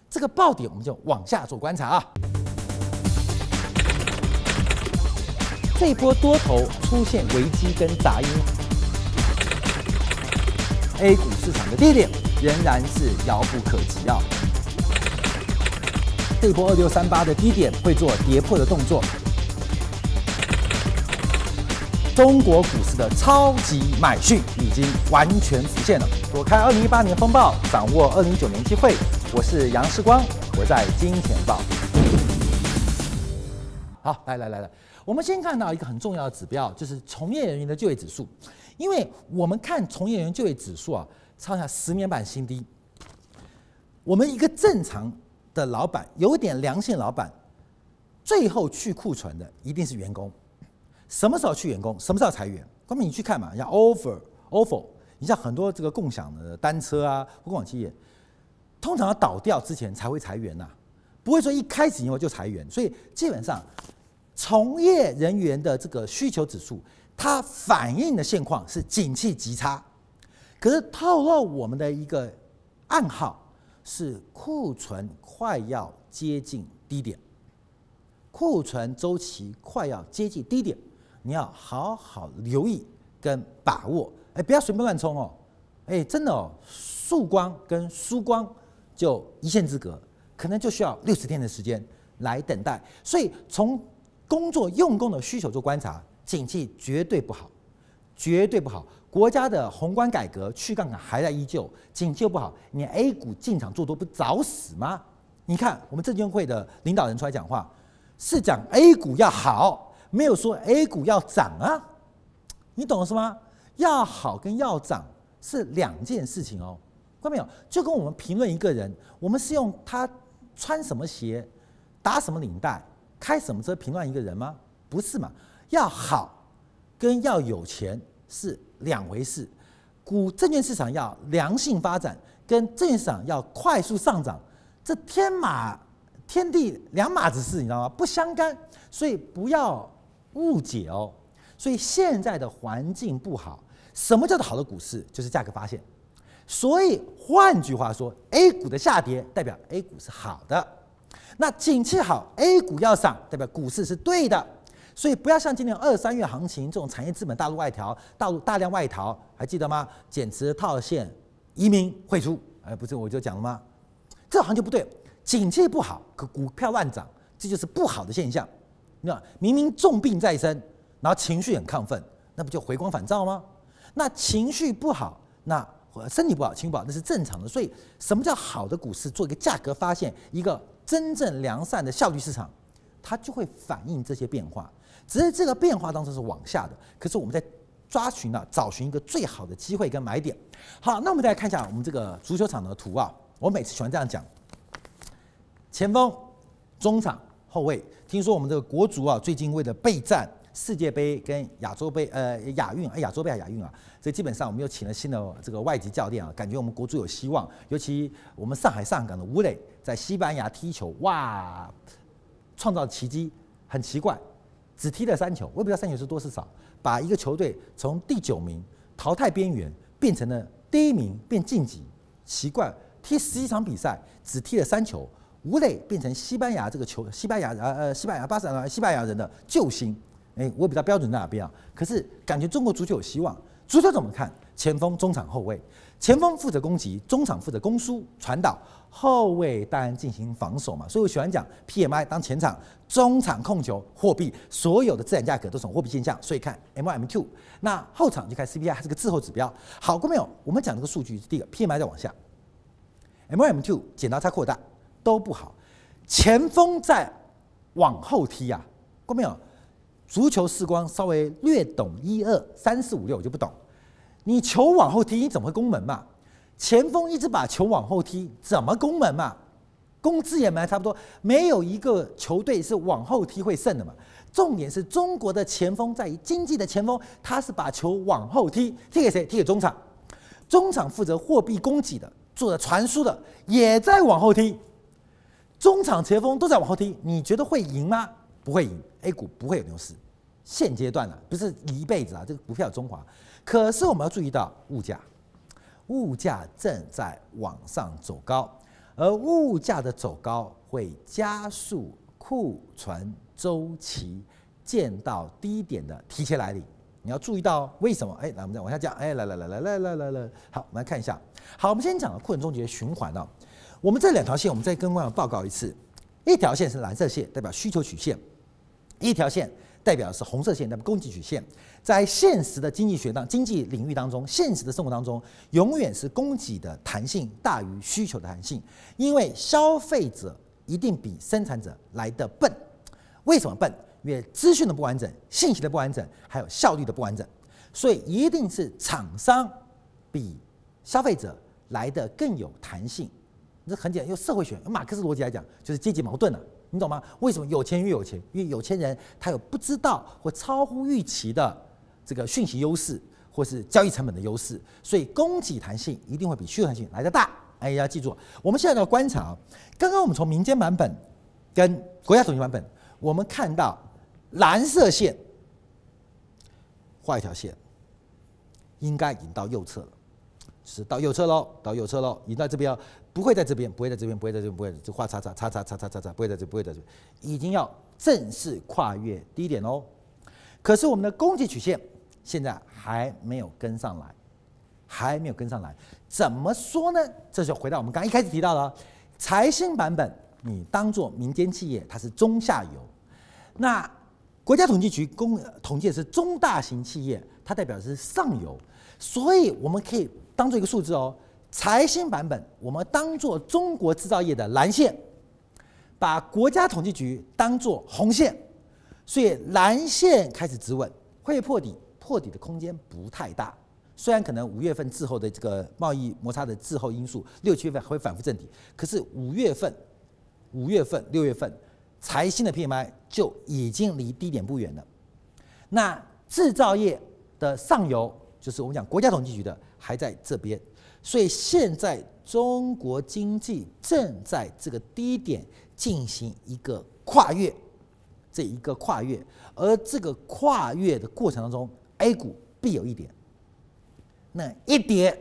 这个爆点我们就往下做观察啊。这一波多头出现危机跟杂音，A 股市场的低点仍然是遥不可及啊。这一波二六三八的低点会做跌破的动作。中国股市的超级买讯已经完全实现了。躲开二零一八年风暴，掌握二零一九年机会。我是杨世光，我在金钱报。好，来来来来，我们先看到一个很重要的指标，就是从业人员的就业指数。因为我们看从业人员就业指数啊，创下十年版新低。我们一个正常的老板，有点良心老板，最后去库存的一定是员工。什么时候去员工？什么时候裁员？光明你去看嘛，像 offer offer，你像很多这个共享的单车啊，互联网企业，通常要倒掉之前才会裁员呐、不会说一开始以后就裁员。所以基本上，从业人员的这个需求指数，它反映的现况是景气极差。可是透露我们的一个暗号是库存快要接近低点，库存周期快要接近低点。你要好好留意跟把握，哎，不要随便乱冲哦，哎，真的哦，曙光跟输光就一线之隔，可能就需要六十天的时间来等待。所以从工作用工的需求做观察，景气绝对不好，绝对不好。国家的宏观改革去杠杆还在依旧，景气又不好，你 A 股进场做多不找死吗？你看我们证监会的领导人出来讲话，是讲 A 股要好。没有说 A 股要涨啊，你懂了是吗？要好跟要涨是两件事情哦，看到没有？就跟我们评论一个人，我们是用他穿什么鞋、打什么领带、开什么车评论一个人吗？不是嘛？要好跟要有钱是两回事。股证券市场要良性发展，跟证券市场要快速上涨，这天马天地两码子事，你知道吗？不相干，所以不要。误解哦，所以现在的环境不好。什么叫做好的股市？就是价格发现。所以换句话说，A 股的下跌代表 A 股是好的。那景气好，A 股要涨，代表股市是对的。所以不要像今年二三月行情这种产业资本大陆外逃、大陆大量外逃，还记得吗？减持套现、移民汇出，哎，不是我就讲了吗？这行情不对，景气不好，可股票乱涨，这就是不好的现象。那明明重病在身，然后情绪很亢奋，那不就回光返照吗？那情绪不好，那身体不好，情绪不好，那是正常的。所以，什么叫好的股市？做一个价格发现，一个真正良善的效率市场，它就会反映这些变化。只是这个变化当中是往下的，可是我们在抓寻呢，找寻一个最好的机会跟买点。好，那我们再来看一下我们这个足球场的图啊。我每次喜欢这样讲：前锋、中场。后卫，听说我们这个国足啊，最近为了备战世界杯跟亚洲杯，呃，亚运，哎，亚洲杯还亚运啊，所以基本上我们又请了新的这个外籍教练啊，感觉我们国足有希望。尤其我们上海上港的吴磊在西班牙踢球，哇，创造奇迹，很奇怪，只踢了三球，我也不知道三球是多是少，把一个球队从第九名淘汰边缘变成了第一名，变晋级，奇怪，踢十一场比赛只踢了三球。吴磊变成西班牙这个球，西班牙呃呃西班牙巴塞罗那西班牙人的救星，哎，我也不知道标准在哪边啊。可是感觉中国足球有希望。足球怎么看？前锋、中场、后卫。前锋负责攻击，中场负责攻输传导，后卫当然进行防守嘛。所以我喜欢讲 PMI 当前场，中场控球，货币所有的资产价格都是货币现象。所以看 M M2，那后场就看 CPI，它是个滞后指标。好过没有？我们讲这个数据，第一个 PMI 在往下，M M2 剪刀差扩大。都不好，前锋在往后踢、啊，过没有？足球视光稍微略懂一二三四五六我就不懂。你球往后踢，你怎么攻门嘛？前锋一直把球往后踢，怎么攻门嘛？攻自己门差不多，没有一个球队是往后踢会胜的嘛。重点是中国的前锋在于经济的前锋，他是把球往后踢，踢给谁？踢给中场。中场负责货币供给的，做的传输的，也在往后踢。中场前锋都在往后踢，你觉得会赢吗？不会赢，A 股不会有牛市。现阶段呢、啊，不是一辈子啊，这个股票中华。可是我们要注意到物价，物价正在往上走高，而物价的走高会加速库存周期见到低点的提前来临。你要注意到为什么？哎，来，我们再往下讲。哎，来来来来来来来来，好，我们来看一下。好，我们先讲了库存周期循环啊。我们这两条线，我们再跟观众报告一次。一条线是蓝色线，代表需求曲线；一条线代表是红色线，代表供给曲线。在现实的经济学当经济领域当中，现实的生活当中，永远是供给的弹性大于需求的弹性，因为消费者一定比生产者来得笨。为什么笨？因为资讯的不完整、信息的不完整，还有效率的不完整，所以一定是厂商比消费者来得更有弹性。这很简单，用社会学、用马克思逻辑来讲，就是阶级矛盾了，你懂吗？为什么有钱越有钱？因为有钱人他有不知道或超乎预期的这个讯息优势，或是交易成本的优势，所以供给弹性一定会比需求弹性来得大。哎，要记住，我们现在要观察，刚刚我们从民间版本跟国家统计版本，我们看到蓝色线画一条线，应该已经到右侧了。是到右侧喽，到右侧喽，已经到这边，不会在这边，不会在这边，不会在这边，不会就画叉叉叉叉叉叉叉叉，不会在这，不会在这，已经要正式跨越低点喽。可是我们的供给曲线现在还没有跟上来，还没有跟上来，怎么说呢？这就回到我们刚一开始提到的财新版本，你当做民间企业，它是中下游；那国家统计局公统计的是中大型企业，它代表的是上游。所以我们可以。当做一个数字哦，财新版本我们当做中国制造业的蓝线，把国家统计局当做红线，所以蓝线开始止稳，会破底，破底的空间不太大。虽然可能五月份滞后的这个贸易摩擦的滞后因素，六七月份还会反复正底，可是五月份、五月份、六月份，财新的 PMI 就已经离低点不远了。那制造业的上游，就是我们讲国家统计局的。还在这边，所以现在中国经济正在这个低点进行一个跨越，这一个跨越，而这个跨越的过程当中，A 股必有一跌，那一跌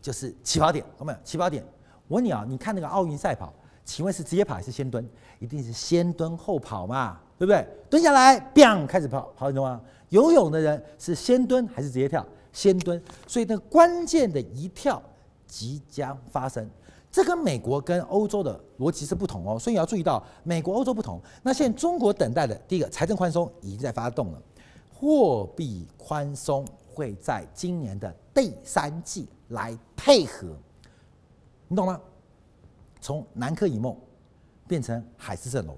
就是起跑点，有没有？起跑点，我问你啊，你看那个奥运赛跑，请问是直接跑还是先蹲？一定是先蹲后跑嘛，对不对？蹲下来，bang 开始跑，跑你懂吗？游泳的人是先蹲还是直接跳？先蹲，所以那关键的一跳即将发生，这跟美国跟欧洲的逻辑是不同哦，所以你要注意到美国、欧洲不同。那现在中国等待的第一个财政宽松已经在发动了，货币宽松会在今年的第三季来配合，你懂吗？从南柯一梦变成海市蜃楼，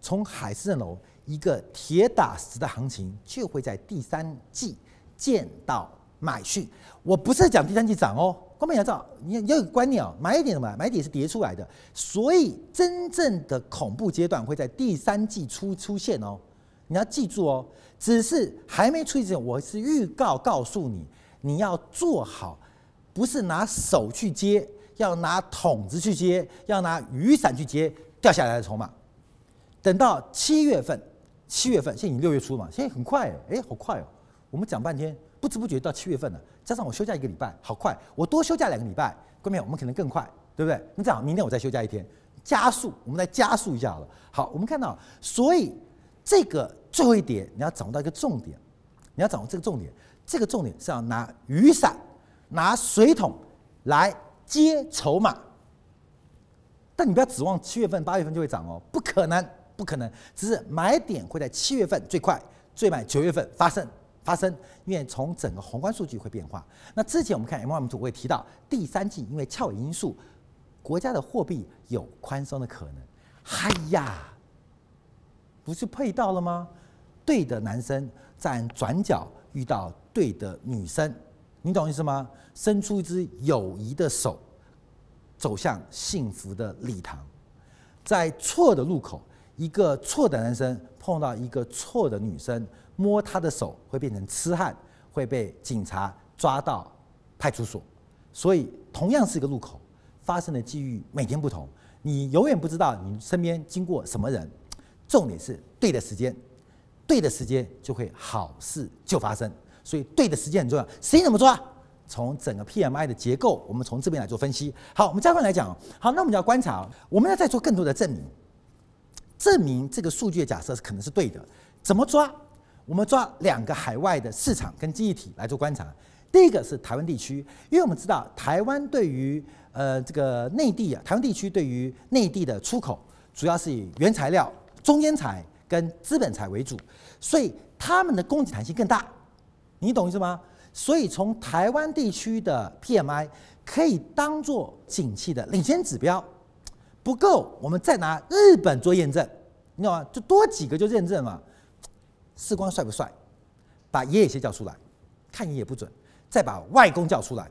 从海市蜃楼一个铁打实的行情就会在第三季见到。买讯，我不是讲第三季涨哦，观众要知道，你要有个观念哦，买点什么？买点是跌出来的，所以真正的恐怖阶段会在第三季出出现哦，你要记住哦，只是还没出现之前，我是预告告诉你，你要做好，不是拿手去接，要拿桶子去接，要拿雨伞去接掉下来的筹码，等到七月份，七月份现在已经六月初了嘛，现在很快哎，哎，好快哦，我们讲半天。不知不觉到七月份了，加上我休假一个礼拜，好快！我多休假两个礼拜，后面我们可能更快，对不对？那这样，明天我再休假一天，加速，我们来加速一下好了。好，我们看到，所以这个最后一点，你要掌握到一个重点，你要掌握这个重点，这个重点是要拿雨伞、拿水桶来接筹码，但你不要指望七月份、八月份就会涨哦，不可能，不可能，只是买点会在七月份最快，最慢九月份发生。发生，因为从整个宏观数据会变化。那之前我们看 M2 图，我也提到第三季因为翘尾因素，国家的货币有宽松的可能。嗨呀，不是配到了吗？对的男生在转角遇到对的女生，你懂意思吗？伸出一只友谊的手，走向幸福的礼堂。在错的路口，一个错的男生碰到一个错的女生。摸她的手会变成痴汉，会被警察抓到派出所。所以，同样是一个路口，发生的机遇每天不同。你永远不知道你身边经过什么人。重点是对的时间，对的时间就会好事就发生。所以，对的时间很重要。时间怎么抓？从整个 PMI 的结构，我们从这边来做分析。好，我们加快来讲。好，那我们要观察，我们要再做更多的证明，证明这个数据的假设是可能是对的。怎么抓？我们抓两个海外的市场跟经济体来做观察。第一个是台湾地区，因为我们知道台湾对于呃这个内地啊，台湾地区对于内地的出口主要是以原材料、中间财跟资本财为主，所以他们的供给弹性更大。你懂意思吗？所以从台湾地区的 PMI 可以当做景气的领先指标，不够我们再拿日本做验证，你知道吗？就多几个就认证了。世光帅不帅？把爷爷先叫出来，看爷爷不准；再把外公叫出来，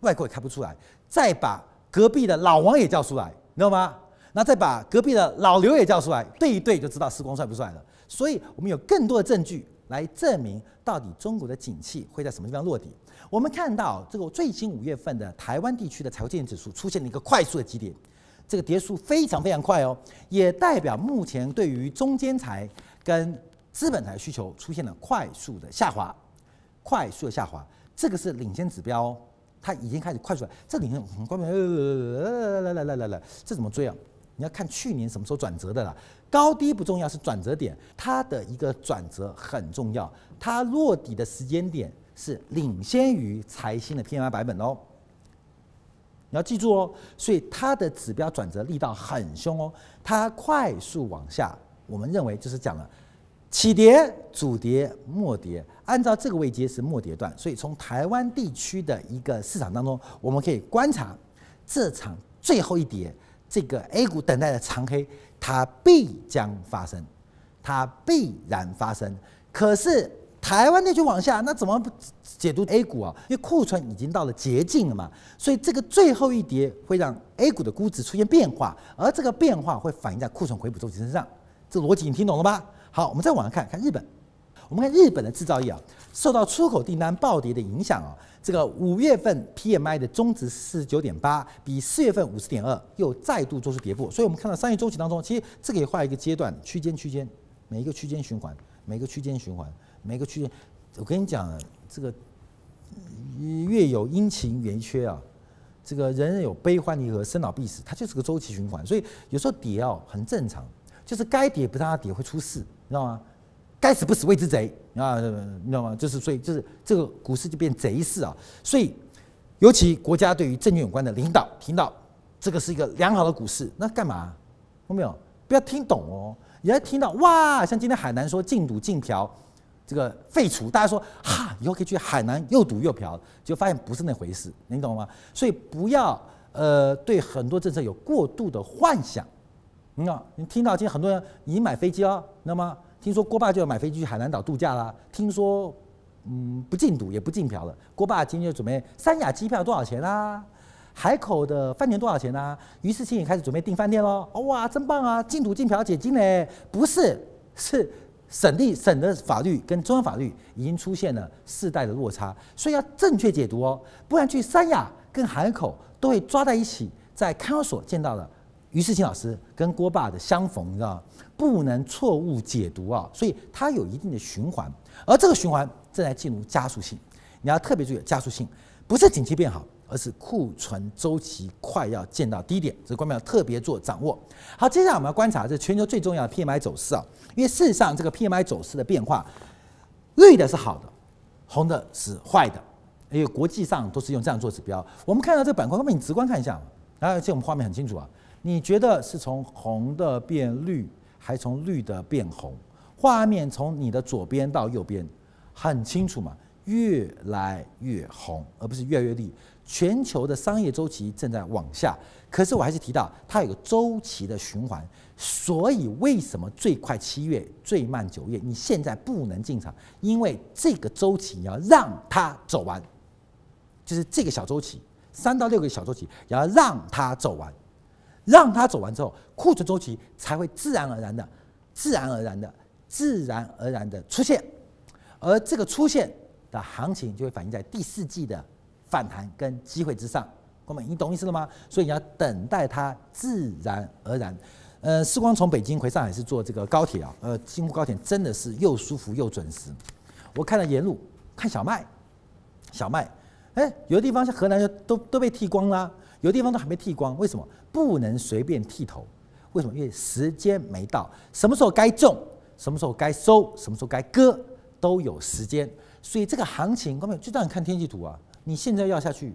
外公也看不出来；再把隔壁的老王也叫出来，你知道吗？那再把隔壁的老刘也叫出来，对一对就知道时光帅不帅了。所以我们有更多的证据。来证明到底中国的景气会在什么地方落地。我们看到这个最新五月份的台湾地区的采购经理指数出现了一个快速的急跌，这个跌速非常非常快哦，也代表目前对于中间材跟资本财需求出现了快速的下滑，快速的下滑，这个是领先指标哦，它已经开始快速了。这领先很关键，来来来来来来，这怎么追啊？你要看去年什么时候转折的啦。高低不重要，是转折点，它的一个转折很重要。它落底的时间点是领先于财新的 PMI 版本哦。你要记住哦，所以它的指标转折力道很凶哦。它快速往下，我们认为就是讲了起跌、主跌、末跌，按照这个位阶是末跌段。所以从台湾地区的一个市场当中，我们可以观察这场最后一跌。这个 A 股等待的长黑，它必将发生，它必然发生。可是台湾地区往下，那怎么解读 A 股啊？因为库存已经到了竭尽了嘛，所以这个最后一跌会让 A 股的估值出现变化，而这个变化会反映在库存回补周期身上。这逻辑你听懂了吧？好，我们再往上看看日本。我们看日本的制造业啊，受到出口订单暴跌的影响啊，这个五月份 PMI 的终值四十九点八，比四月份五十点二又再度做出跌破。所以，我们看到商业周期当中，其实这个也画一个阶段区间区间，每一个区间循环，每个区间循环，每个区间。我跟你讲，这个月有阴晴圆缺啊，这个人人有悲欢离合，生老病死，它就是个周期循环。所以有时候跌哦很正常，就是该跌不让它跌会出事，你知道吗？该死不死谓之贼啊，你知道吗？就是所以就是这个股市就变贼市啊。所以尤其国家对于证券有关的领导听到这个是一个良好的股市，那干嘛？有没有？不要听懂哦。你要听到哇，像今天海南说禁赌禁嫖，这个废除，大家说哈，以后可以去海南又赌又嫖，就发现不是那回事，你懂吗？所以不要呃对很多政策有过度的幻想。你看，你听到今天很多人你买飞机哦，那么？听说郭爸就要买飞机去海南岛度假啦。听说，嗯，不禁赌也不禁嫖了。郭爸今天就准备三亚机票多少钱啊？海口的饭店多少钱啊？于是清也开始准备订饭店喽。哇，真棒啊！禁赌禁嫖解禁嘞？不是，是省地省的法律跟中央法律已经出现了世代的落差，所以要正确解读哦，不然去三亚跟海口都会抓在一起，在看守所见到了于世清老师跟郭爸的相逢，你知道吗？不能错误解读啊，所以它有一定的循环，而这个循环正在进入加速性。你要特别注意加速性，不是景气变好，而是库存周期快要见到低点，这个观众要特别做掌握。好，接下来我们要观察这全球最重要的 PMI 走势啊，因为事实上这个 PMI 走势的变化，绿的是好的，红的是坏的，因为国际上都是用这样做指标。我们看到这个板块，我们你直观看一下，而且我们画面很清楚啊，你觉得是从红的变绿？还从绿的变红，画面从你的左边到右边，很清楚嘛，越来越红，而不是越来越绿。全球的商业周期正在往下，可是我还是提到它有个周期的循环，所以为什么最快七月，最慢九月？你现在不能进场，因为这个周期你要让它走完，就是这个小周期，三到六个小周期，要让它走完。让它走完之后，库存周期才会自然而然的、自然而然的、自然而然的出现，而这个出现的行情就会反映在第四季的反弹跟机会之上。哥们，你懂意思了吗？所以你要等待它自然而然。呃，世光从北京回上海是坐这个高铁啊，呃，京沪高铁真的是又舒服又准时。我看了沿路看小麦，小麦，哎，有的地方像河南就都都被剃光了，有的地方都还没剃光，为什么？不能随便剃头，为什么？因为时间没到，什么时候该种，什么时候该收，什么时候该割，都有时间。所以这个行情，各位就让你看天气图啊，你现在要下去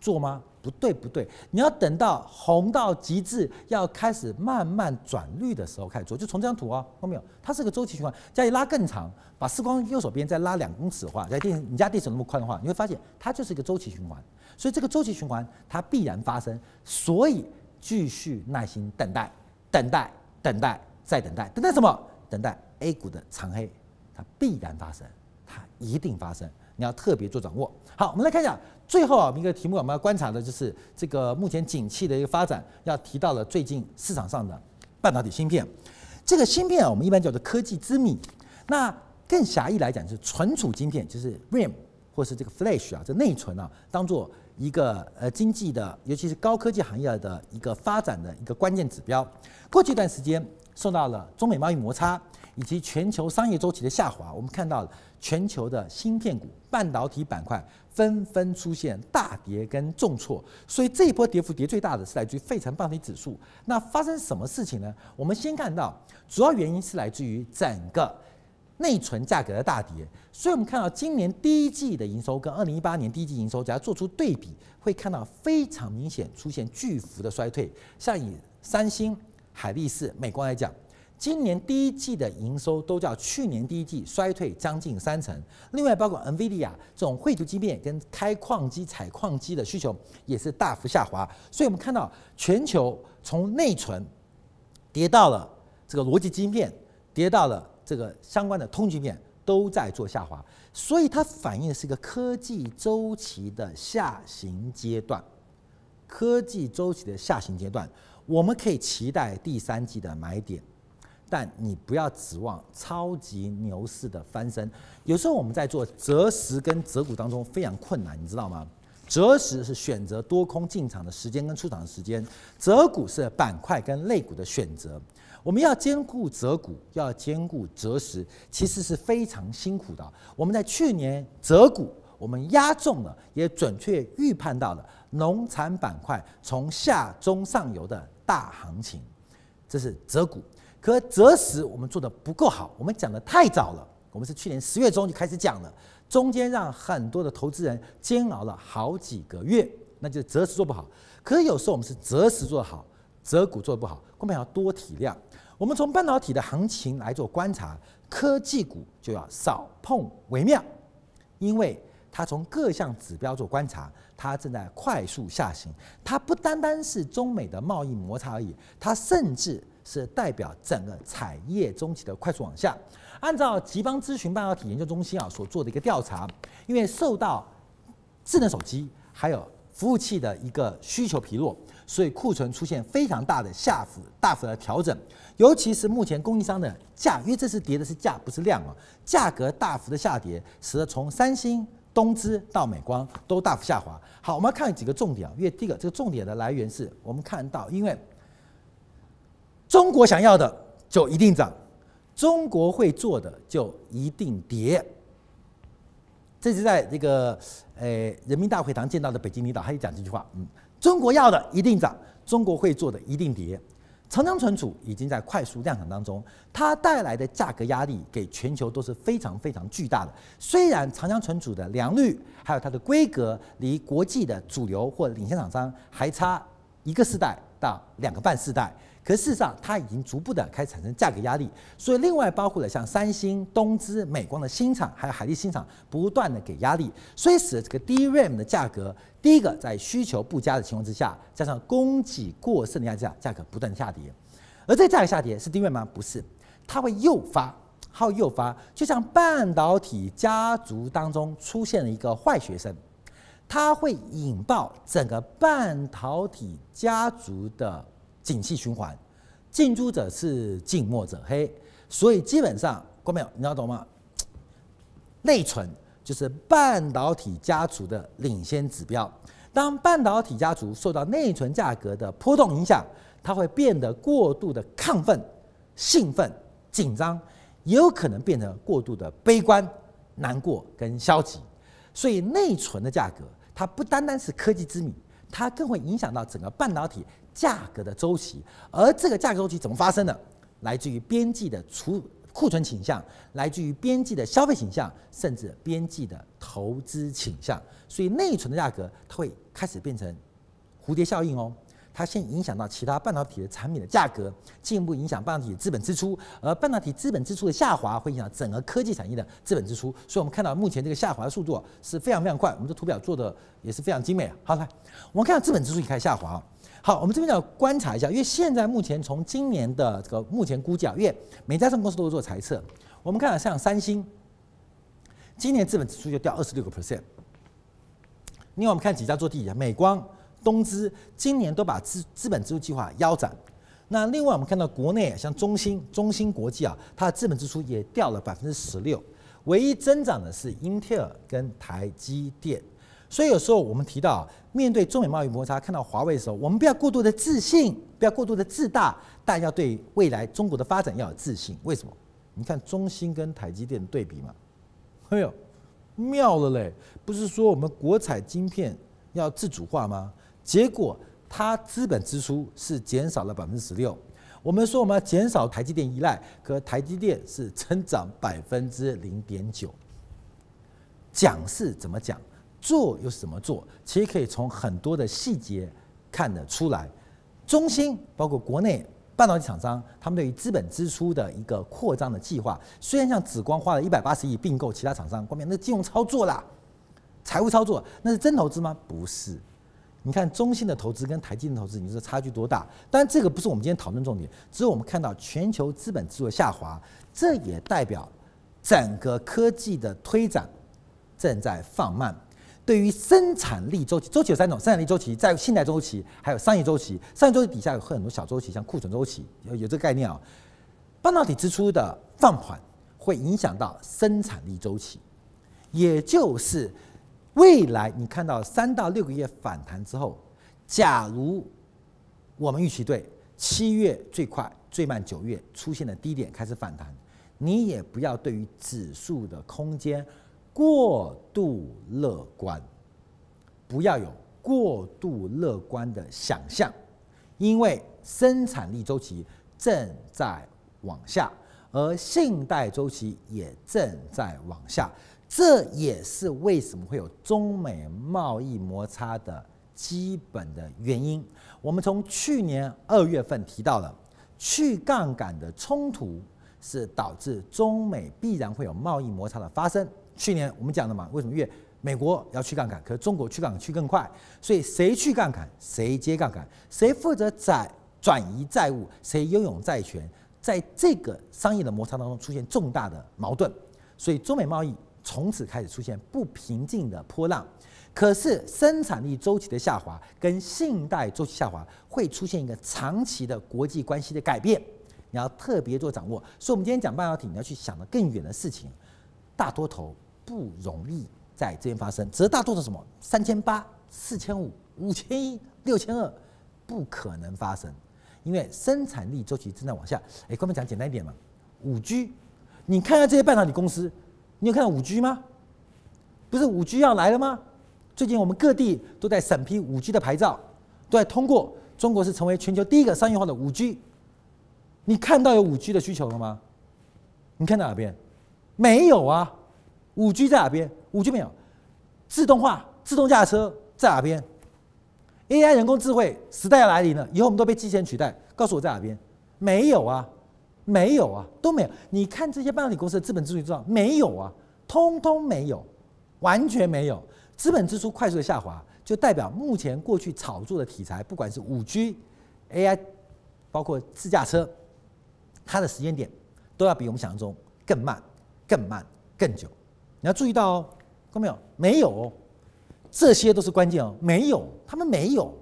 做吗？不对，不对，你要等到红到极致，要开始慢慢转绿的时候开始做。就从这张图啊，看到没有？它是个周期循环。再一拉更长，把视光右手边再拉两公尺的话，在电你家地手那么宽的话，你会发现它就是一个周期循环。所以这个周期循环它必然发生，所以继续耐心等待，等待，等待，再等待，等待什么？等待 A 股的长黑，它必然发生，它一定发生。你要特别做掌握。好，我们来看一下最后啊，一个题目我们要观察的就是这个目前景气的一个发展。要提到了最近市场上的半导体芯片，这个芯片啊，我们一般叫做科技之米。那更狭义来讲，就是存储芯片，就是 RAM 或是这个 Flash 啊，这内存啊，当做一个呃经济的，尤其是高科技行业的一个发展的一个关键指标。过去一段时间受到了中美贸易摩擦以及全球商业周期的下滑，我们看到。全球的芯片股、半导体板块纷纷出现大跌跟重挫，所以这一波跌幅跌最大的是来自于费城半导体指数。那发生什么事情呢？我们先看到，主要原因是来自于整个内存价格的大跌。所以我们看到今年第一季的营收跟二零一八年第一季营收，只要做出对比，会看到非常明显出现巨幅的衰退。像以三星、海力士、美光来讲。今年第一季的营收都较去年第一季衰退将近三成，另外包括 NVIDIA 这种绘图晶片跟开矿机、采矿机的需求也是大幅下滑，所以我们看到全球从内存跌到了这个逻辑晶片，跌到了这个相关的通讯面都在做下滑，所以它反映的是一个科技周期的下行阶段，科技周期的下行阶段，我们可以期待第三季的买点。但你不要指望超级牛市的翻身。有时候我们在做择时跟择股当中非常困难，你知道吗？择时是选择多空进场的时间跟出场的时间，择股是板块跟类股的选择。我们要兼顾择股，要兼顾择时，其实是非常辛苦的。我们在去年择股，我们压中了，也准确预判到了农产板块从下中上游的大行情，这是择股。可择时我们做的不够好，我们讲的太早了。我们是去年十月中就开始讲了，中间让很多的投资人煎熬了好几个月，那就是择时做不好。可是有时候我们是择时做得好，择股做得不好，我们要多体谅。我们从半导体的行情来做观察，科技股就要少碰为妙，因为它从各项指标做观察，它正在快速下行。它不单单是中美的贸易摩擦而已，它甚至。是代表整个产业中期的快速往下。按照集邦咨询半导体研究中心啊所做的一个调查，因为受到智能手机还有服务器的一个需求疲弱，所以库存出现非常大的下幅大幅的调整。尤其是目前供应商的价，因为这次跌的是价不是量啊，价格大幅的下跌，使得从三星、东芝到美光都大幅下滑。好，我们要看几个重点啊，因为第一个这个重点的来源是我们看到，因为。中国想要的就一定涨，中国会做的就一定跌。这是在这个呃人民大会堂见到的北京领导，他也讲这句话，嗯，中国要的一定涨，中国会做的一定跌。长江存储已经在快速量产当中，它带来的价格压力给全球都是非常非常巨大的。虽然长江存储的良率还有它的规格离国际的主流或领先厂商还差一个世代到两个半世代。可事实上，它已经逐步的开始产生价格压力，所以另外包括了像三星、东芝、美光的新厂，还有海力新厂，不断的给压力，所以使得这个 DRAM 的价格，第一个在需求不佳的情况之下，加上供给过剩的压价，价格不断下跌。而这价格下跌是 DRAM 吗？不是，它会诱发，它会诱发，就像半导体家族当中出现了一个坏学生，它会引爆整个半导体家族的。景气循环，近朱者赤，近墨者黑，所以基本上，郭淼，你要懂吗？内存就是半导体家族的领先指标。当半导体家族受到内存价格的波动影响，它会变得过度的亢奋、兴奋、紧张，也有可能变得过度的悲观、难过跟消极。所以内存的价格，它不单单是科技之谜，它更会影响到整个半导体价格的周期。而这个价格周期怎么发生的？来自于边际的储库存倾向，来自于边际的消费倾向，甚至边际的投资倾向。所以内存的价格，它会开始变成蝴蝶效应哦。它先影响到其他半导体的产品的价格，进一步影响半导体的资本支出，而半导体资本支出的下滑会影响整个科技产业的资本支出。所以，我们看到目前这个下滑的速度是非常非常快。我们这图表做的也是非常精美。好，来，我们看到资本支出已经开始下滑。好，我们这边要观察一下，因为现在目前从今年的这个目前估价，因为每家上市公司都会做财测，我们看到像三星，今年资本支出就掉二十六个 percent。另外，我们看几家做第一，美光。东芝今年都把资资本支出计划腰斩。那另外我们看到国内像中芯、中芯国际啊，它的资本支出也掉了百分之十六，唯一增长的是英特尔跟台积电。所以有时候我们提到面对中美贸易摩擦，看到华为的时候，我们不要过度的自信，不要过度的自大，但要对未来中国的发展要有自信。为什么？你看中芯跟台积电的对比嘛，哎呦，妙了嘞！不是说我们国产晶片要自主化吗？结果，它资本支出是减少了百分之十六。我们说我们要减少台积电依赖，可台积电是增长百分之零点九。讲是怎么讲，做又是怎么做？其实可以从很多的细节看得出来。中芯包括国内半导体厂商，他们对于资本支出的一个扩张的计划，虽然像紫光花了一百八十亿并购其他厂商，关键那金融操作啦，财务操作，那是真投资吗？不是。你看中芯的投资跟台积电的投资，你说差距多大？但这个不是我们今天讨论重点，只是我们看到全球资本支出的下滑，这也代表整个科技的推展正在放慢。对于生产力周期，周期有三种：生产力周期、在信贷周期，还有商业周期。商业周期底下有很多小周期，像库存周期，有有这个概念啊。半导体支出的放缓会影响到生产力周期，也就是。未来你看到三到六个月反弹之后，假如我们预期对七月最快最慢九月出现的低点开始反弹，你也不要对于指数的空间过度乐观，不要有过度乐观的想象，因为生产力周期正在往下，而信贷周期也正在往下。这也是为什么会有中美贸易摩擦的基本的原因。我们从去年二月份提到了去杠杆的冲突是导致中美必然会有贸易摩擦的发生。去年我们讲的嘛，为什么？因为美国要去杠杆，可是中国去杠杆去更快，所以谁去杠杆，谁接杠杆，谁负责债转移债务，谁拥有债权，在这个商业的摩擦当中出现重大的矛盾，所以中美贸易。从此开始出现不平静的波浪，可是生产力周期的下滑跟信贷周期下滑会？出现一个长期的国际关系的改变，你要特别做掌握。所以，我们今天讲半导体，你要去想的更远的事情，大多头不容易在这边发生。只是大多数什么？三千八、四千五、五千一、六千二，不可能发生，因为生产力周期正在往下。哎，跟我们讲简单一点嘛，五 G，你看看这些半导体公司。你有看到五 G 吗？不是五 G 要来了吗？最近我们各地都在审批五 G 的牌照，都在通过。中国是成为全球第一个商业化的五 G。你看到有五 G 的需求了吗？你看到哪边？没有啊。五 G 在哪边？五 G 没有。自动化、自动驾车在哪边？AI 人工智慧时代要来临了，以后我们都被机器人取代。告诉我在哪边？没有啊。没有啊，都没有。你看这些半导体公司的资本支出，知道没有啊？通通没有，完全没有。资本支出快速的下滑，就代表目前过去炒作的题材，不管是五 G、AI，包括自驾车，它的时间点都要比我们想象中更慢、更慢、更久。你要注意到哦，看到没有？没有，这些都是关键哦。没有，他们没有，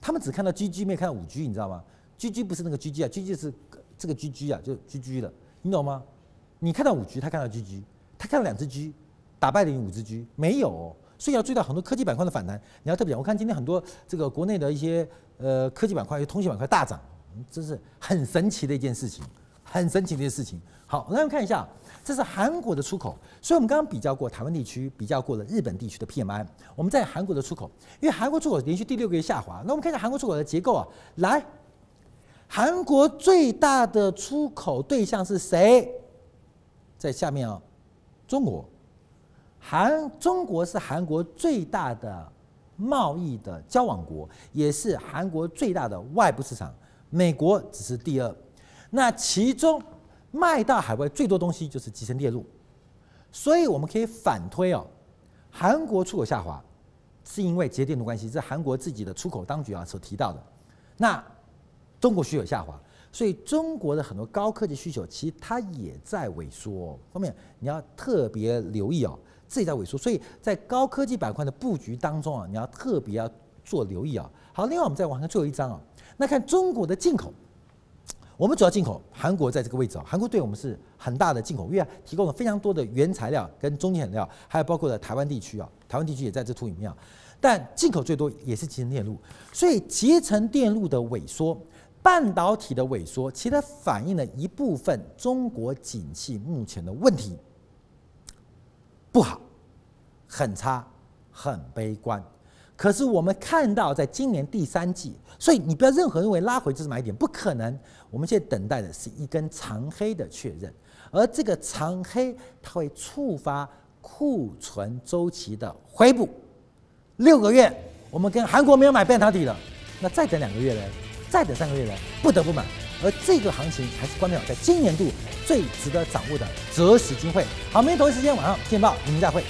他们只看到 GG，没有看到五 G，你知道吗？GG 不是那个 GG 啊，GG 是。这个 GG 啊，就 GG 的，你懂吗？你看到五 G，他看到 GG，他看到两只 G，打败了你五只 G，没有，所以要注意到很多科技板块的反弹。你要特别讲，我看今天很多这个国内的一些呃科技板块、通信板块大涨，真是很神奇的一件事情，很神奇的一件事情。好，我们看一下，这是韩国的出口。所以我们刚刚比较过台湾地区，比较过了日本地区的 PMI。我们在韩国的出口，因为韩国出口连续第六个月下滑。那我们看一下韩国出口的结构啊，来，韩国最大的出口对象是谁？在下面啊，中国。韩中国是韩国最大的贸易的交往国，也是韩国最大的外部市场。美国只是第二。那其中卖到海外最多东西就是集成电路。所以我们可以反推哦，韩国出口下滑是因为节电的关系，这韩国自己的出口当局啊所提到的。那中国需求下滑，所以中国的很多高科技需求其实它也在萎缩。后面你要特别留意哦，自己在萎缩，所以在高科技板块的布局当中啊，你要特别要做留意啊。好，另外我们再往下最后一张啊，那看中国的进口。我们主要进口韩国在这个位置啊，韩国对我们是很大的进口，因为提供了非常多的原材料跟中间料，还有包括了台湾地区啊，台湾地区也在这图里面啊。但进口最多也是集成电路，所以集成电路的萎缩、半导体的萎缩，其实反映了一部分中国景气目前的问题不好，很差，很悲观。可是我们看到，在今年第三季，所以你不要任何认为拉回就是买点，不可能。我们现在等待的是一根长黑的确认，而这个长黑它会触发库存周期的回补。六个月，我们跟韩国没有买半导体了，那再等两个月呢？再等三个月呢？不得不买。而这个行情还是关掉在今年度最值得掌握的择时机会。好，明天同一时间晚上见报，明天再会。